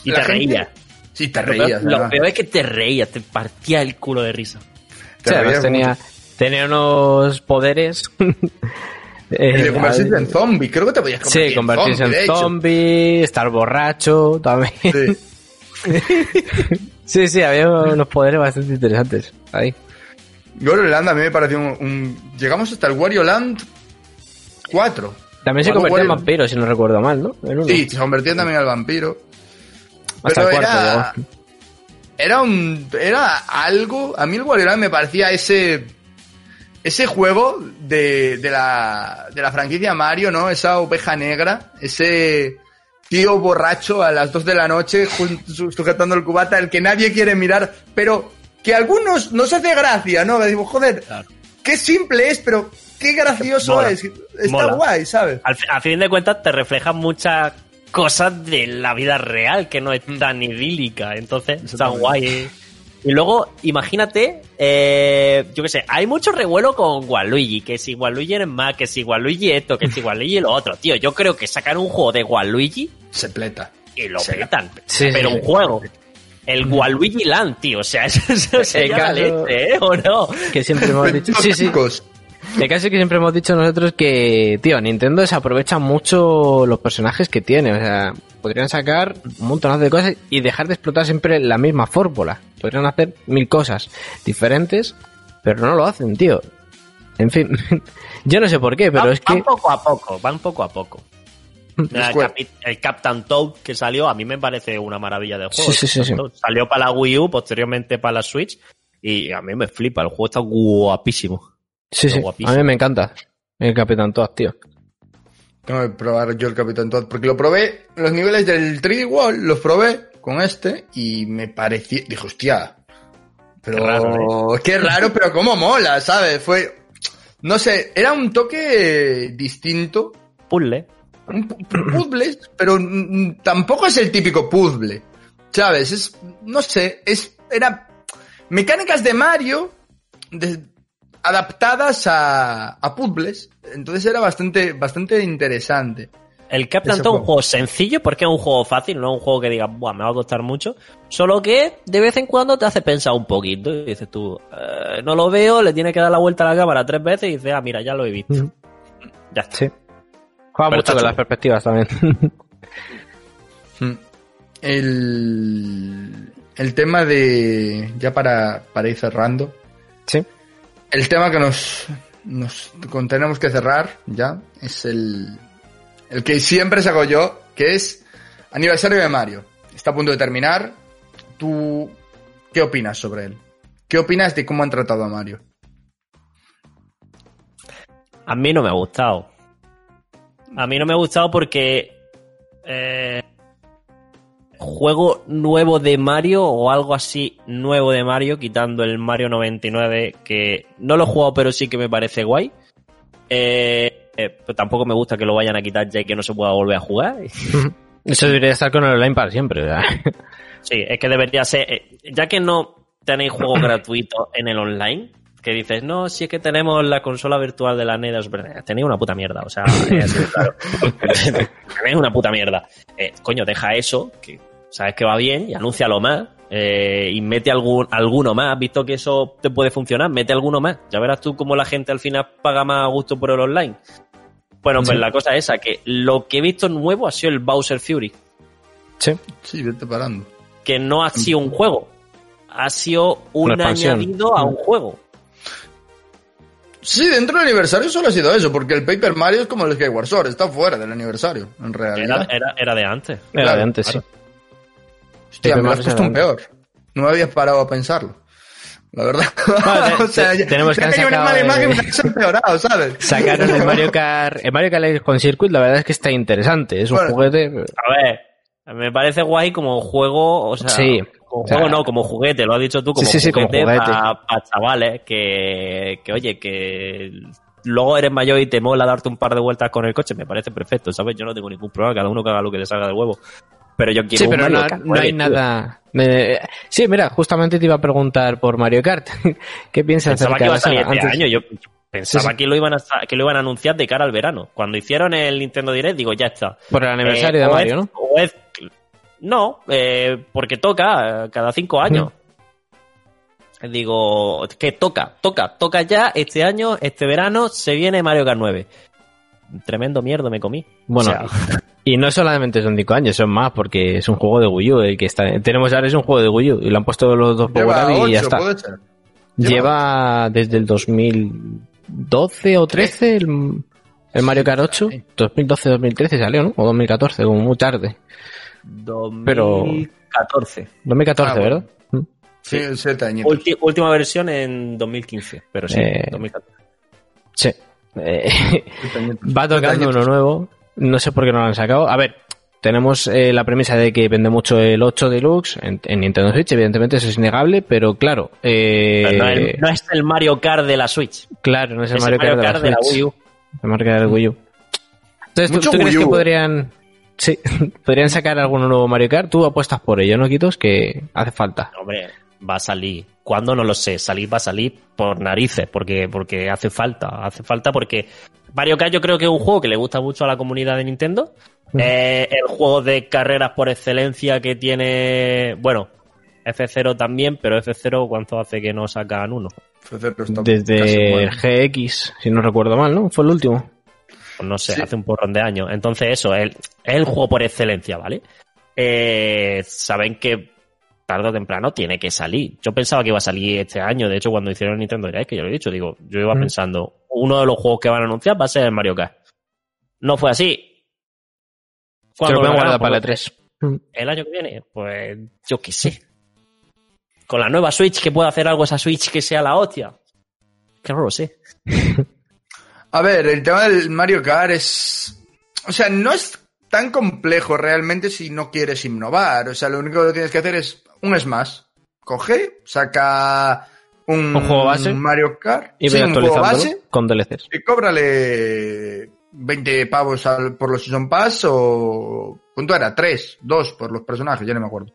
Y la te gente- reías. Sí, te Lo peor, reías, lo peor es que te reías, te partía el culo de risa. Te además reías tenía, tenía unos poderes. El de Eh, convertirse en zombie, creo que te podías convertir Sí, convertirse zombie, de en zombie, estar borracho también. Sí. Sí, sí, había unos poderes bastante interesantes ahí. Wario Land a mí me pareció un, un- Llegamos hasta el Wario Land 4. También se Cuando convirtió en vampiro, si no recuerdo mal, ¿no? En uno. Sí, se convertía también al vampiro. Hasta Pero el cuarto era... Era un... Era algo... A mí el Land me parecía ese... Ese juego de, de, la, de la franquicia Mario, ¿no? Esa oveja negra, ese tío borracho a las 2 de la noche sujetando el cubata, el que nadie quiere mirar, pero que a algunos nos hace gracia, ¿no? Digo, joder, Claro. qué simple es, pero qué gracioso Mola, es. Está mola. guay, ¿sabes? Al, a fin de cuentas te refleja muchas cosas de la vida real que no es Mm. tan idílica. Entonces, está guay. eh. Y luego, imagínate, eh, yo qué sé, hay mucho revuelo con Waluigi, que si Waluigi eres más, que si Waluigi esto, que si Waluigi lo otro. Tío, yo creo que sacar un juego de Waluigi Se pleta. y lo Sí. petan. Sí, pero sí, un sí. juego. El Waluigi Land, tío. O sea, eso, eso sería la caso- leche, ¿eh? ¿O no? Que siempre hemos dicho. Sí, sí. El caso es que siempre hemos dicho nosotros que, tío, Nintendo desaprovecha mucho los personajes que tiene. O sea, podrían sacar un montón de cosas y dejar de explotar siempre la misma fórmula. Podrían hacer mil cosas diferentes, pero no lo hacen, tío. En fin, yo no sé por qué, pero van, es que... van poco a poco, van poco a poco. Mira, el, Captain Toad que salió, a mí me parece una maravilla del juego. Sí, sí, sí, sí. Salió para la Wii U, posteriormente para la Switch, y a mí me flipa, el juego está guapísimo. Sí, sí, a mí me encanta el Capitán Toad, tío. Tengo que probar yo el Capitán Toad, porque lo probé, los niveles del 3D Wall los probé con este y me pareció, dije, hostia, pero Qué raro, qué raro, pero cómo mola, ¿sabes? Fue, no sé, era un toque distinto, Puzzle. un pu- pu- puzzles, pero tampoco es el típico puzzle, ¿sabes? Es, no sé, es, era mecánicas de Mario de- adaptadas a, a puzzles, entonces era bastante, bastante interesante. El Toad es un juego. sencillo porque es un juego fácil, no es un juego que digas, Buah, me va a costar mucho. Solo que de vez en cuando te hace pensar un poquito. Y dices tú, "Eh, no lo veo, le tienes que dar la vuelta a la cámara tres veces y dices, ah, mira, ya lo he visto. Ya está. Sí. Juega Pero mucho con las perspectivas también. Mm. El, el tema de, ya para, para ir cerrando, sí. El tema que nos, nos tenemos que cerrar ya es el, el que siempre saco yo, que es aniversario de Mario. Está a punto de terminar. ¿Tú qué opinas sobre él? ¿Qué opinas de cómo han tratado a Mario? A mí no me ha gustado. A mí no me ha gustado porque eh, juego nuevo de Mario o algo así nuevo de Mario, quitando el Mario 99, que no lo he jugado pero sí que me parece guay. Eh, eh, pero tampoco me gusta que lo vayan a quitar ya que no se pueda volver a jugar. Eso debería estar con el online para siempre. ¿verdad? Sí, es que debería ser. eh, ya que no tenéis juegos gratuitos en el online, que dices, no, si es que tenemos la consola virtual de la NED, es verdad, tenéis una puta mierda. O sea, así claro. tenéis una puta mierda. Eh, coño, deja eso, que sabes que va bien, y anúncialo más. eh, y mete algún, alguno más. Has visto que eso te puede funcionar, mete alguno más. Ya verás tú cómo la gente al final paga más a gusto por el online. Bueno, pues Sí. la cosa es esa, que lo que he visto nuevo ha sido el Bowser Fury Sí. Sí, vete parando. que no ha sido un juego, ha sido un añadido a un juego. Sí, dentro del aniversario solo ha sido eso, porque el Paper Mario es como el Skyward Sword, está fuera del aniversario, en Era, realidad. era, era de antes. Era Claro, de antes, claro. Hostia, me lo has puesto un peor. No me habías parado a pensarlo. La verdad. Vale, o sea, ya- tenemos ya que han una mala sacado, imagen me empeorado, ¿sabes? Sacaron el Mario Kart, el Mario Kart con Circuit, la verdad es que está interesante. Es un Bueno. juguete. A ver, me parece guay como juego, o sea, Sí. como O sea, juego no, como juguete, lo has dicho tú, como Sí, sí, sí, como juguete, juguete. para chavales que, que, oye, que luego eres mayor y te mola darte un par de vueltas con el coche, me parece perfecto, ¿sabes? Yo no tengo ningún problema, cada uno que haga lo que le salga de huevo. Pero yo quiero Sí, un pero Mario no, Kart no hay 9, tío. nada. eh, sí, mira, justamente te iba a preguntar por Mario Kart. ¿Qué piensas Pensaba que de iba la a salir saga? este Antes- año. Yo pensaba Sí, sí. Que, lo iban a, que lo iban a anunciar de cara al verano. Cuando hicieron el Nintendo Direct, digo, ya está. Por el aniversario Eh, de o Mario, ¿no? o es- no, eh, porque toca eh, cada cinco años. Digo, que toca, toca, toca ya este año, este verano, se viene Mario Kart 9. Tremendo mierdo me comí. Bueno, O sea, y no solamente son 5 años, son más, porque es un juego de Wii U. El que está, tenemos ahora es un juego de Wii U y lo han puesto los dos Power Up y ya 8, está. Lleva desde el 2012 o 13 el, el Mario Kart 8. 2012-2013 salió, ¿no? O 2014, como muy tarde. Pero- 2014. 2014, Ah, bueno. ¿verdad? Mm. Sí, siete añitos. Ulti- última versión en 2015, pero sí, Eh, 2014. Sí. Eh, va tocando uno nuevo. No sé por qué no lo han sacado. A ver, tenemos eh, la premisa de que vende mucho el 8 Deluxe en, en Nintendo Switch, evidentemente eso es innegable, pero claro, eh, Pero no, el- no es el Mario Kart de la Switch. claro, no es el Es Mario, el Mario Kart Kart de de la, Switch, Wii U. el Mario Kart del Wii U. Entonces, ¿tú, crees Wii que podrían, sí, podrían sacar algún nuevo Mario Kart? Tú apuestas por ello, ¿no, Quitos? Que hace falta. Hombre, va a salir. ¿Cuándo? No lo sé. Salir va a salir por narices, porque, porque hace falta. Hace falta porque Mario Kart yo creo que es un juego que le gusta mucho a la comunidad de Nintendo. Eh, el juego de carreras por excelencia que tiene, bueno, F0 también, pero F0 ¿cuánto hace que no sacan uno? Desde el. GX, si no recuerdo mal, ¿no? Fue el último. Pues no sé, Sí. hace un porrón de años. Entonces, eso, es, es el juego por excelencia, ¿vale? Eh, saben que tarde o temprano tiene que salir. Yo pensaba que iba a salir este año, de hecho, cuando hicieron el Nintendo Direct, que yo lo he dicho, digo, yo iba Mm. pensando, uno de los juegos que van a anunciar va a ser el Mario Kart. No fue así. Se ¿Cuándo lo guardar para la Pues, 3. ¿El año que viene? Pues yo qué sé. Con la nueva Switch, que pueda hacer algo esa Switch que sea la hostia. Que no lo sé. A ver, el tema del Mario Kart es. O sea, no es tan complejo realmente si no quieres innovar. O sea, lo único que tienes que hacer es un Smash. Coge, saca un, Un juego base. Mario Kart, Y sí, ve un juego base, con DLCs. y cóbrale 20 pavos al- por los Season Pass o... ¿Cuánto era? ¿Tres? ¿Dos por los personajes? Ya no me acuerdo.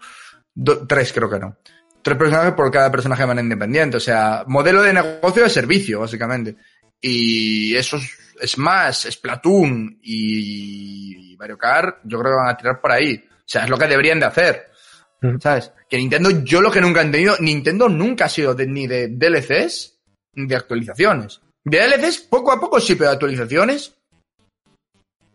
Do- tres creo que no. Tres personajes por cada personaje de manera independiente. O sea, modelo de negocio de servicio, básicamente. Y eso es, es más, Splatoon y Mario Kart, yo creo que van a tirar por ahí. O sea, es lo que deberían de hacer. ¿Sabes? Que Nintendo, yo lo que nunca he entendido, Nintendo nunca ha sido de- ni de DLCs ni de actualizaciones. De DLCs, poco a poco sí, pero de actualizaciones.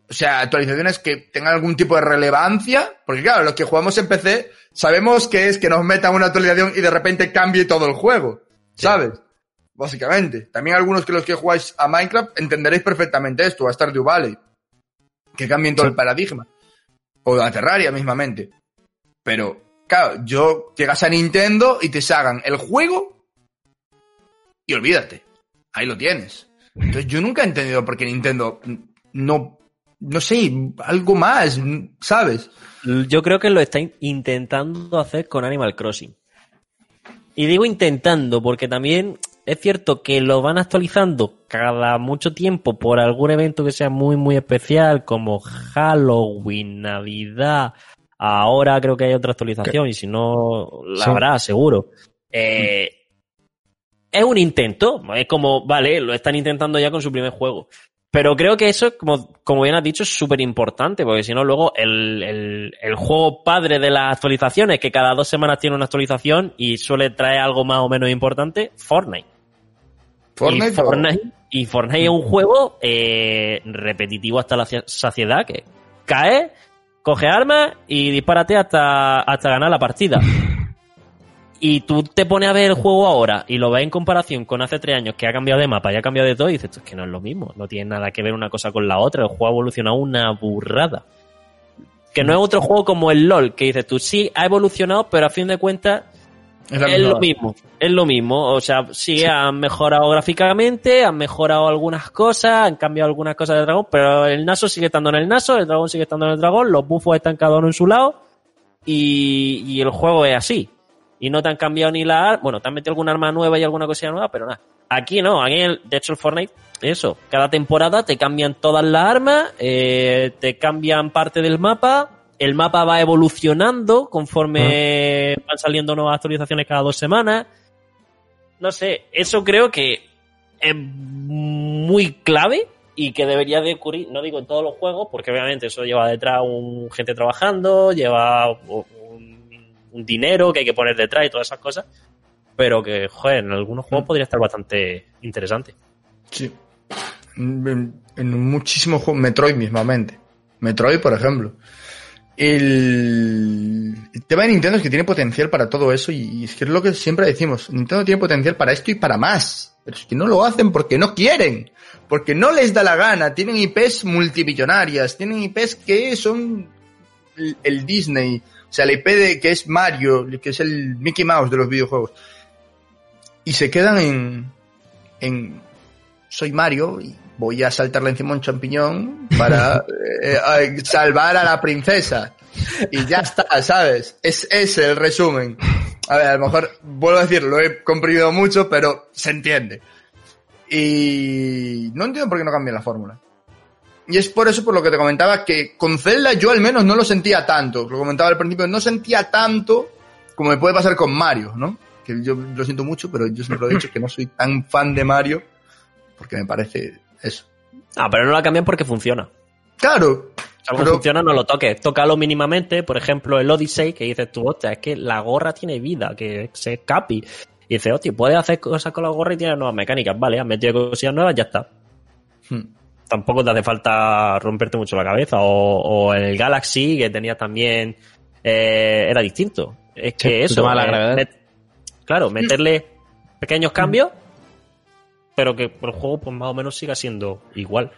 O sea, actualizaciones que tengan algún tipo de relevancia. Porque claro, los que jugamos en PC sabemos que es que nos metan una actualización y de repente cambie todo el juego. ¿Sabes? Básicamente. También algunos que los que jugáis a Minecraft entenderéis perfectamente esto, a Stardew Valley. Que cambien todo Sí. el paradigma. O a Terraria mismamente. Pero, claro, yo llegas a Nintendo y te sacan el juego y olvídate. Ahí lo tienes. Entonces yo nunca he entendido por qué Nintendo no, no sé, algo más, ¿sabes? Yo creo que lo está in- intentando hacer con Animal Crossing. Y digo intentando porque también es cierto que lo van actualizando cada mucho tiempo por algún evento que sea muy muy especial como Halloween, Navidad. Ahora creo que hay otra actualización y si no la Sí. habrá seguro. Eh, es un intento, es como, vale, lo están intentando ya con su primer juego. Pero creo que eso, como, como bien has dicho, es súper importante, porque si no, luego el, el, el juego padre de las actualizaciones, que cada dos semanas tiene una actualización y suele traer algo más o menos importante, Fortnite. Fortnite, y Fortnite, y Fortnite es un juego eh, repetitivo hasta la saciedad, que cae, coge armas y dispárate hasta, hasta ganar la partida. Y tú te pones a ver el juego ahora y lo ves en comparación con hace tres años que ha cambiado de mapa y ha cambiado de todo y dices, "Esto es que no es lo mismo, no tiene nada que ver una cosa con la otra, el juego ha evolucionado una burrada. Que no es otro juego como el LOL, que dices tú, sí, ha evolucionado, pero a fin de cuentas es lo mismo, es lo mismo. O sea, sí, han mejorado gráficamente, han mejorado algunas cosas, han cambiado algunas cosas del dragón, pero el Naso sigue estando en el Naso, el dragón sigue estando en el dragón, los buffos están cada uno en su lado y, y el juego es así. Y no te han cambiado ni la ar- bueno, te han metido alguna arma nueva y alguna cosilla nueva, pero nada. Aquí no, aquí el- de hecho el Fortnite, eso, cada temporada te cambian todas las armas, eh, te cambian parte del mapa, el mapa va evolucionando conforme van saliendo nuevas actualizaciones cada dos semanas. No sé, eso creo que es muy clave y que debería de ocurrir, no digo en todos los juegos, porque obviamente eso lleva detrás un gente trabajando, lleva un, un dinero que hay que poner detrás y todas esas cosas, pero que, joder, en algunos juegos podría estar bastante interesante. Sí. En, en muchísimos juegos, Metroid mismamente. Metroid, por ejemplo. El, tema de Nintendo es que tiene potencial para todo eso y, y es que es lo que siempre decimos. Nintendo tiene potencial para esto y para más. Pero es que no lo hacen porque no quieren. Porque no les da la gana. Tienen IPs multimillonarias. Tienen IPs que son el, el Disney. O sea, la IP de, que es Mario, que es el Mickey Mouse de los videojuegos. Y se quedan en, en soy Mario y voy a saltarle encima un champiñón para eh, salvar a la princesa. Y ya está, ¿sabes? Es ese el resumen. A ver, a lo mejor, vuelvo a decir, lo he comprimido mucho, pero se entiende. Y no entiendo por qué no cambian la fórmula. Y es por eso por lo que te comentaba que con Zelda yo al menos no lo sentía tanto. Lo comentaba al principio, no sentía tanto como me puede pasar con Mario, ¿no? Que yo lo siento mucho, pero yo siempre lo he dicho que no soy tan fan de Mario porque me parece eso. Ah, pero no la cambian porque funciona. Claro, Si algo pero- funciona, no lo toques. Tócalo mínimamente. Por ejemplo, el Odyssey, que dices tú, hostia, es que la gorra tiene vida, que se capi. Y dices, hostia, puedes hacer cosas con la gorra y tienes nuevas mecánicas. Vale, has metido cosillas nuevas, ya está. Hmm. Tampoco te hace falta romperte mucho la cabeza. O, o el Galaxy, que tenías también. eh, era distinto. Es que Sí, eso. la eh, gravedad. met- claro, meterle pequeños cambios, pero que el juego, pues más o menos siga siendo igual.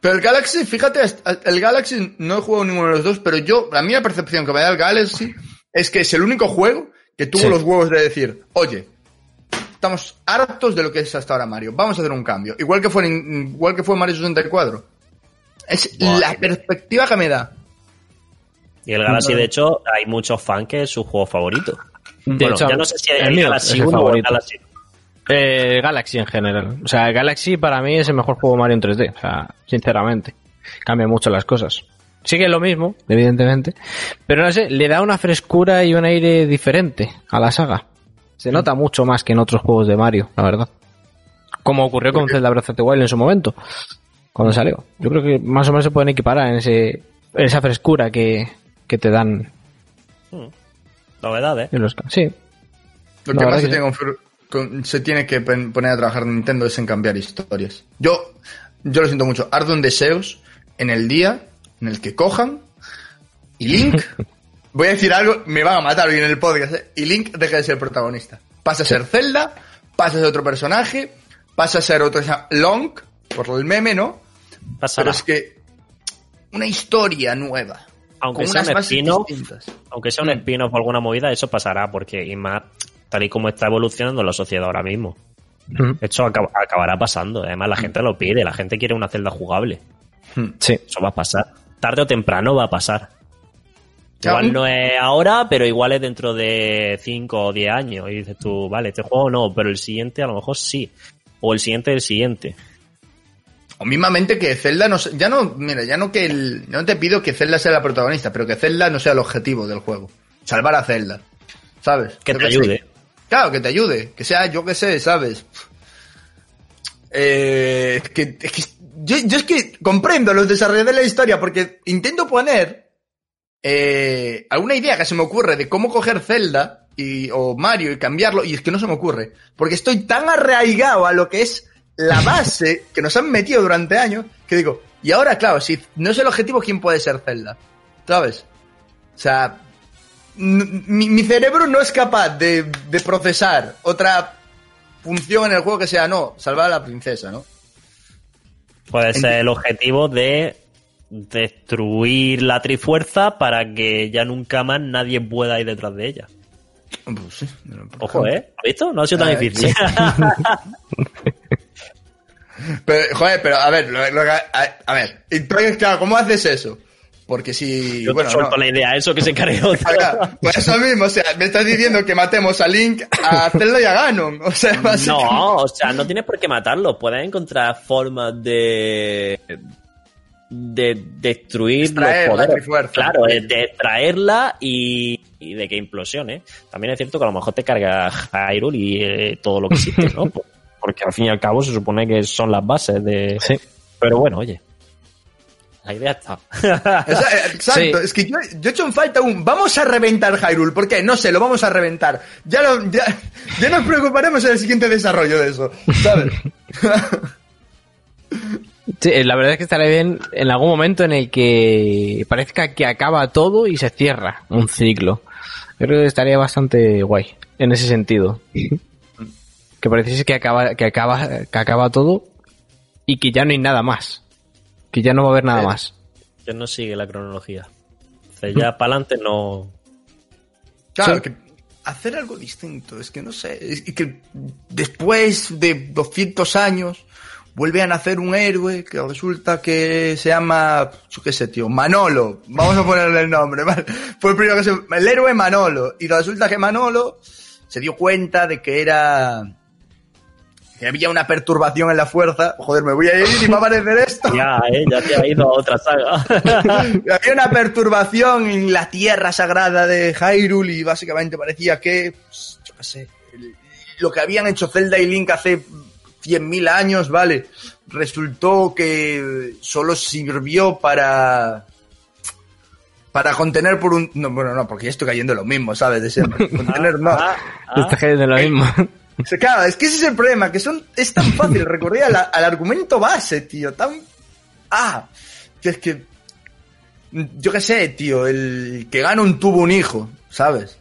Pero el Galaxy, fíjate, el Galaxy no he jugado ninguno de los dos, pero yo, a mí la percepción que me da el Galaxy es que es el único juego que tuvo Sí. los huevos de decir, oye, estamos hartos de lo que es hasta ahora Mario, vamos a hacer un cambio. Igual que fue, en- igual que fue Mario 64. Es la eh. perspectiva que me da. Y el Galaxy, de hecho, hay muchos fans que es su juego favorito. De bueno, hecho, ya no sé si el el, Galaxy es el 1 o el. Galaxy. Eh, Galaxy en general. O sea, Galaxy para mí es el mejor juego Mario en 3D. O sea, sinceramente. Cambia mucho las cosas. Sigue lo mismo, evidentemente. Pero no sé, le da una frescura y un aire diferente a la saga. Se nota mucho más que en otros juegos de Mario, la verdad. Como ocurrió con Zelda Breath of the Wild en su momento. Cuando salió. Yo creo que más o menos se pueden equiparar en ese, en esa frescura que, que te dan Novedades. en los... Sí. Lo que más se que con- se tiene que poner a trabajar Nintendo es en cambiar historias. Yo, yo lo siento mucho. Ardo en deseos en el día en el que cojan y Link, voy a decir algo, me van a matar hoy en el podcast, ¿eh? y Link deja de ser protagonista. Pasa a ser Zelda, pasa a ser otro personaje, pasa a ser otro Long, por el meme, ¿no? Pasará. Pero es que una historia nueva. Aunque sea un distintas. aunque sea un Mm. spin-off o alguna movida, eso pasará, porque y más tal y como está evolucionando la sociedad ahora mismo. Ujú. Esto acab- acabará pasando. Además, la gente lo pide, la gente quiere una celda jugable. Sí. Eso va a pasar. Tarde o temprano va a pasar. Ya, Igual un- no es ahora, pero igual es dentro de 5 o 10 años. Y dices tú, vale, este juego no, pero el siguiente a lo mejor sí. O el siguiente del siguiente. O mismamente que Zelda no ya no, mira, ya no que el, no te pido que Zelda sea la protagonista, pero que Zelda no sea el objetivo del juego. Salvar a Zelda. ¿Sabes? Que te ayude. Claro, que te ayude. Que sea, yo qué sé, ¿sabes? Eh, es que, es que yo, yo es que comprendo los desarrolladores de la historia porque intento poner eh, alguna idea que se me ocurre de cómo coger Zelda y, o Mario y cambiarlo y es que no se me ocurre. Porque estoy tan arraigado a lo que es la base que nos han metido durante años que digo, y ahora claro, si no es el objetivo, ¿quién puede ser Zelda? ¿Sabes? O sea, mi, mi cerebro no es capaz de, de procesar otra función en el juego que sea, no, salvar a la princesa, ¿no? Puede ser el objetivo de destruir la trifuerza para que ya nunca más nadie pueda ir detrás de ella. Pues sí, Ojo. ¿eh? ¿Has visto? No ha sido tan Eh, difícil. Pero, joder, pero a ver, lo- lo que- a, a ver, tú, claro, ¿cómo haces eso? Porque si, Yo bueno, te suelto no. la idea, eso que se cargue otro. Acá, pues eso mismo, o sea, me estás diciendo que matemos a Link, a Zelda y a Ganon, o sea, básicamente. No, o sea, no tienes por qué matarlo. Puedes encontrar formas de. de destruir Extraer los la poderes. trifuerza. Claro, de de extraerla y, y de que implosione. También es cierto que a lo mejor te carga Hyrule y eh, todo lo que existe, ¿no? Por- Porque al fin y al cabo se supone que son las bases de. Sí. Pero bueno, oye. La idea está. Eh, Exacto, Sí. es que yo, yo he hecho en falta un. Vamos a reventar Hyrule, ¿por qué? No sé, lo vamos a reventar. Ya, lo, ya, ya nos preocuparemos en el siguiente desarrollo de eso, ¿sabes? Sí, la verdad es que estaría bien en algún momento en el que parezca que acaba todo y se cierra un ciclo. Yo creo que estaría bastante guay en ese sentido. Que pareciese que acaba, que acaba, que acaba todo y que ya no hay nada más. Que ya no va a haber nada más. que no sigue la cronología. O sea, ya para adelante no. Claro, Sí. que hacer algo distinto, es que no sé, es que después de 200 años vuelve a nacer un héroe que resulta que se llama, yo qué sé, tío, Manolo, vamos a ponerle el nombre, ¿vale? Fue el primero que se, el héroe Manolo, y resulta que Manolo se dio cuenta de que era, que había una perturbación en la fuerza, joder, me voy a ir y va a aparecer esto. Ya, eh, ya te ha ido a otra saga. Había una perturbación en la tierra sagrada de Hyrule y básicamente parecía que, pues, yo qué sé, lo que habían hecho Zelda y Link hace 100.000 años, ¿vale? Resultó que solo sirvió para... Para contener por un... No, bueno, no, porque ya estoy cayendo en lo mismo, ¿sabes? De ser- contener, no. Ah, ah. Está cayendo lo mismo. O sea, claro, es que ese es el problema, que son, es tan fácil recurrir al, al argumento base, tío, tan... Ah, que es que... Yo qué sé, tío, el que gana un tuvo un hijo, ¿sabes?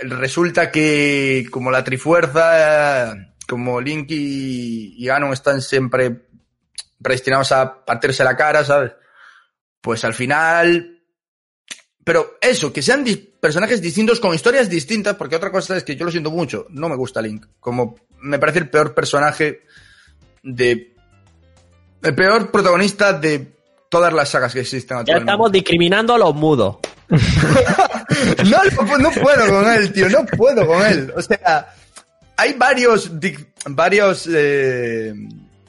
Resulta que como la Trifuerza, como Link y, y Ganon están siempre predestinados a partirse la cara, ¿sabes? Pues al final... Pero eso, que sean dis- personajes distintos con historias distintas, porque otra cosa es que yo lo siento mucho, no me gusta Link. Como me parece el peor personaje de... El peor protagonista de todas las sagas que existen Ya actualmente. estamos discriminando a los mudos. No, no, puedo con él, tío, no puedo con él. O sea, hay varios, varios eh,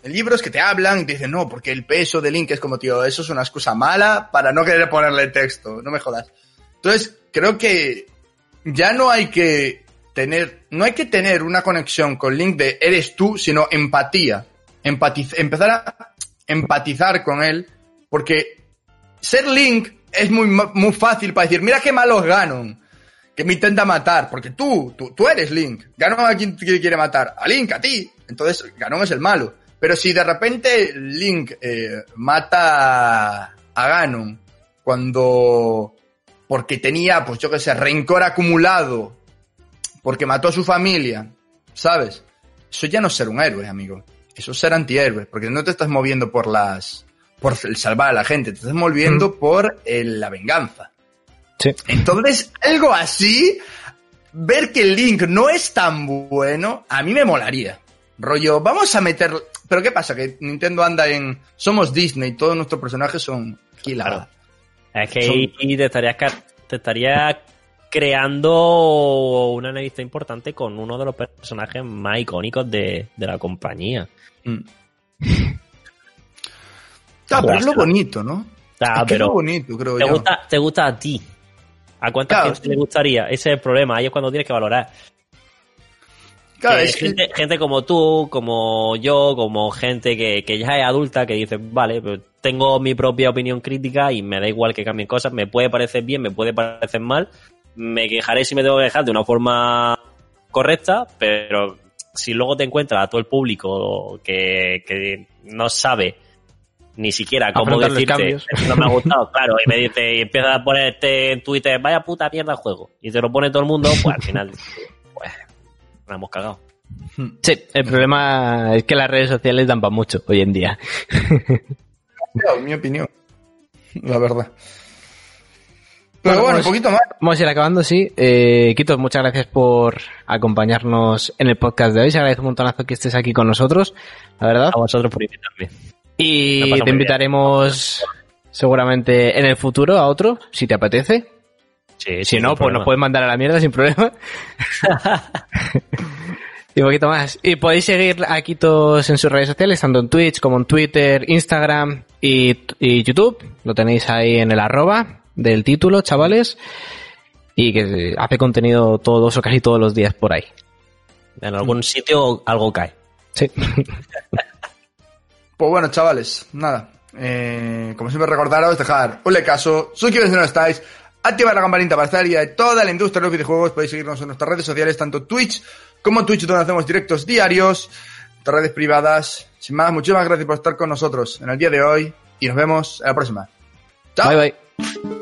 libros que te hablan y te dicen, no, porque el peso de Link es como, tío, eso es una excusa mala para no querer ponerle texto, no me jodas. Entonces, creo que ya no hay que tener, no hay que tener una conexión con Link de eres tú, sino empatía. Empatiz- empezar a empatizar con él, porque ser Link es muy, muy fácil para decir, mira qué malos Ganon, que me intenta matar, porque tú, tú, tú eres Link. Ganon a quien quiere matar, a Link, a ti. Entonces, Ganon es el malo. Pero si de repente Link eh, mata a Ganon cuando, porque tenía, pues yo qué sé, rencor acumulado, porque mató a su familia, ¿sabes? Eso ya no es ser un héroe, amigo. Eso es ser antihéroe, porque no te estás moviendo por las por el salvar a la gente, te estás moviendo por el- la venganza. Sí. Entonces, algo así, ver que el Link no es tan bueno, a mí me molaría. Rollo, vamos a meter... Pero ¿qué pasa? Que Nintendo anda en... Somos Disney, todos nuestros personajes son... Claro. Es que Son- ahí te estarías, te estarías creando una entrevista importante con uno de los personajes más icónicos de, de la compañía. Mm. Claro, pero es lo bonito, ¿no? Ah, es que es lo bonito, creo te yo. gusta, te gusta a ti. ¿A cuánta Claro, gente le gustaría? Ese es el problema. Ahí es cuando tienes que valorar. Claro, Que es que- gente, como tú, como yo, como gente que, que ya es adulta, que dice, vale, pues tengo mi propia opinión crítica y me da igual que cambien cosas, me puede parecer bien, me puede parecer mal, me quejaré si me tengo que quejar de una forma correcta, pero si luego te encuentras a todo el público que, que no sabe ni siquiera cómo decirte cambios. "Esto no me ha gustado, claro, y me dice, y empieza a ponerte en Twitter, vaya puta mierda el juego, y te lo pone todo el mundo, pues al final, pues, nos hemos cagado. Sí, el problema es que las redes sociales dan para mucho hoy en día. Mi opinión. La verdad. Pero bueno, pues- un poquito más. Vamos a ir acabando, sí. Eh, Quito, muchas gracias por acompañarnos en el podcast de hoy. Se agradece un montonazo que estés aquí con nosotros, la verdad. A vosotros por invitarme. Me Y te invitaremos seguramente en el futuro a otro, si te apetece. Sí, Si no, pues nos puedes mandar a la mierda sin problema. y un poquito más. Y podéis seguir a Quitos en sus redes sociales, tanto en Twitch como en Twitter, Instagram y, y YouTube. Lo tenéis ahí en el arroba del título, chavales. Y que hace contenido todos o casi todos los días por ahí. En algún sitio algo cae. Sí. Pues bueno, chavales, nada. Eh, como siempre, recordaros, dejar un like caso, suscribiros si no estáis, activar la campanita para estar de toda la industria de los videojuegos. Podéis seguirnos en nuestras redes sociales, tanto Twitch como Twitch, donde hacemos directos diarios, redes privadas. Sin más, muchísimas gracias por estar con nosotros en el día de hoy y nos vemos en la próxima. Chao. Bye bye.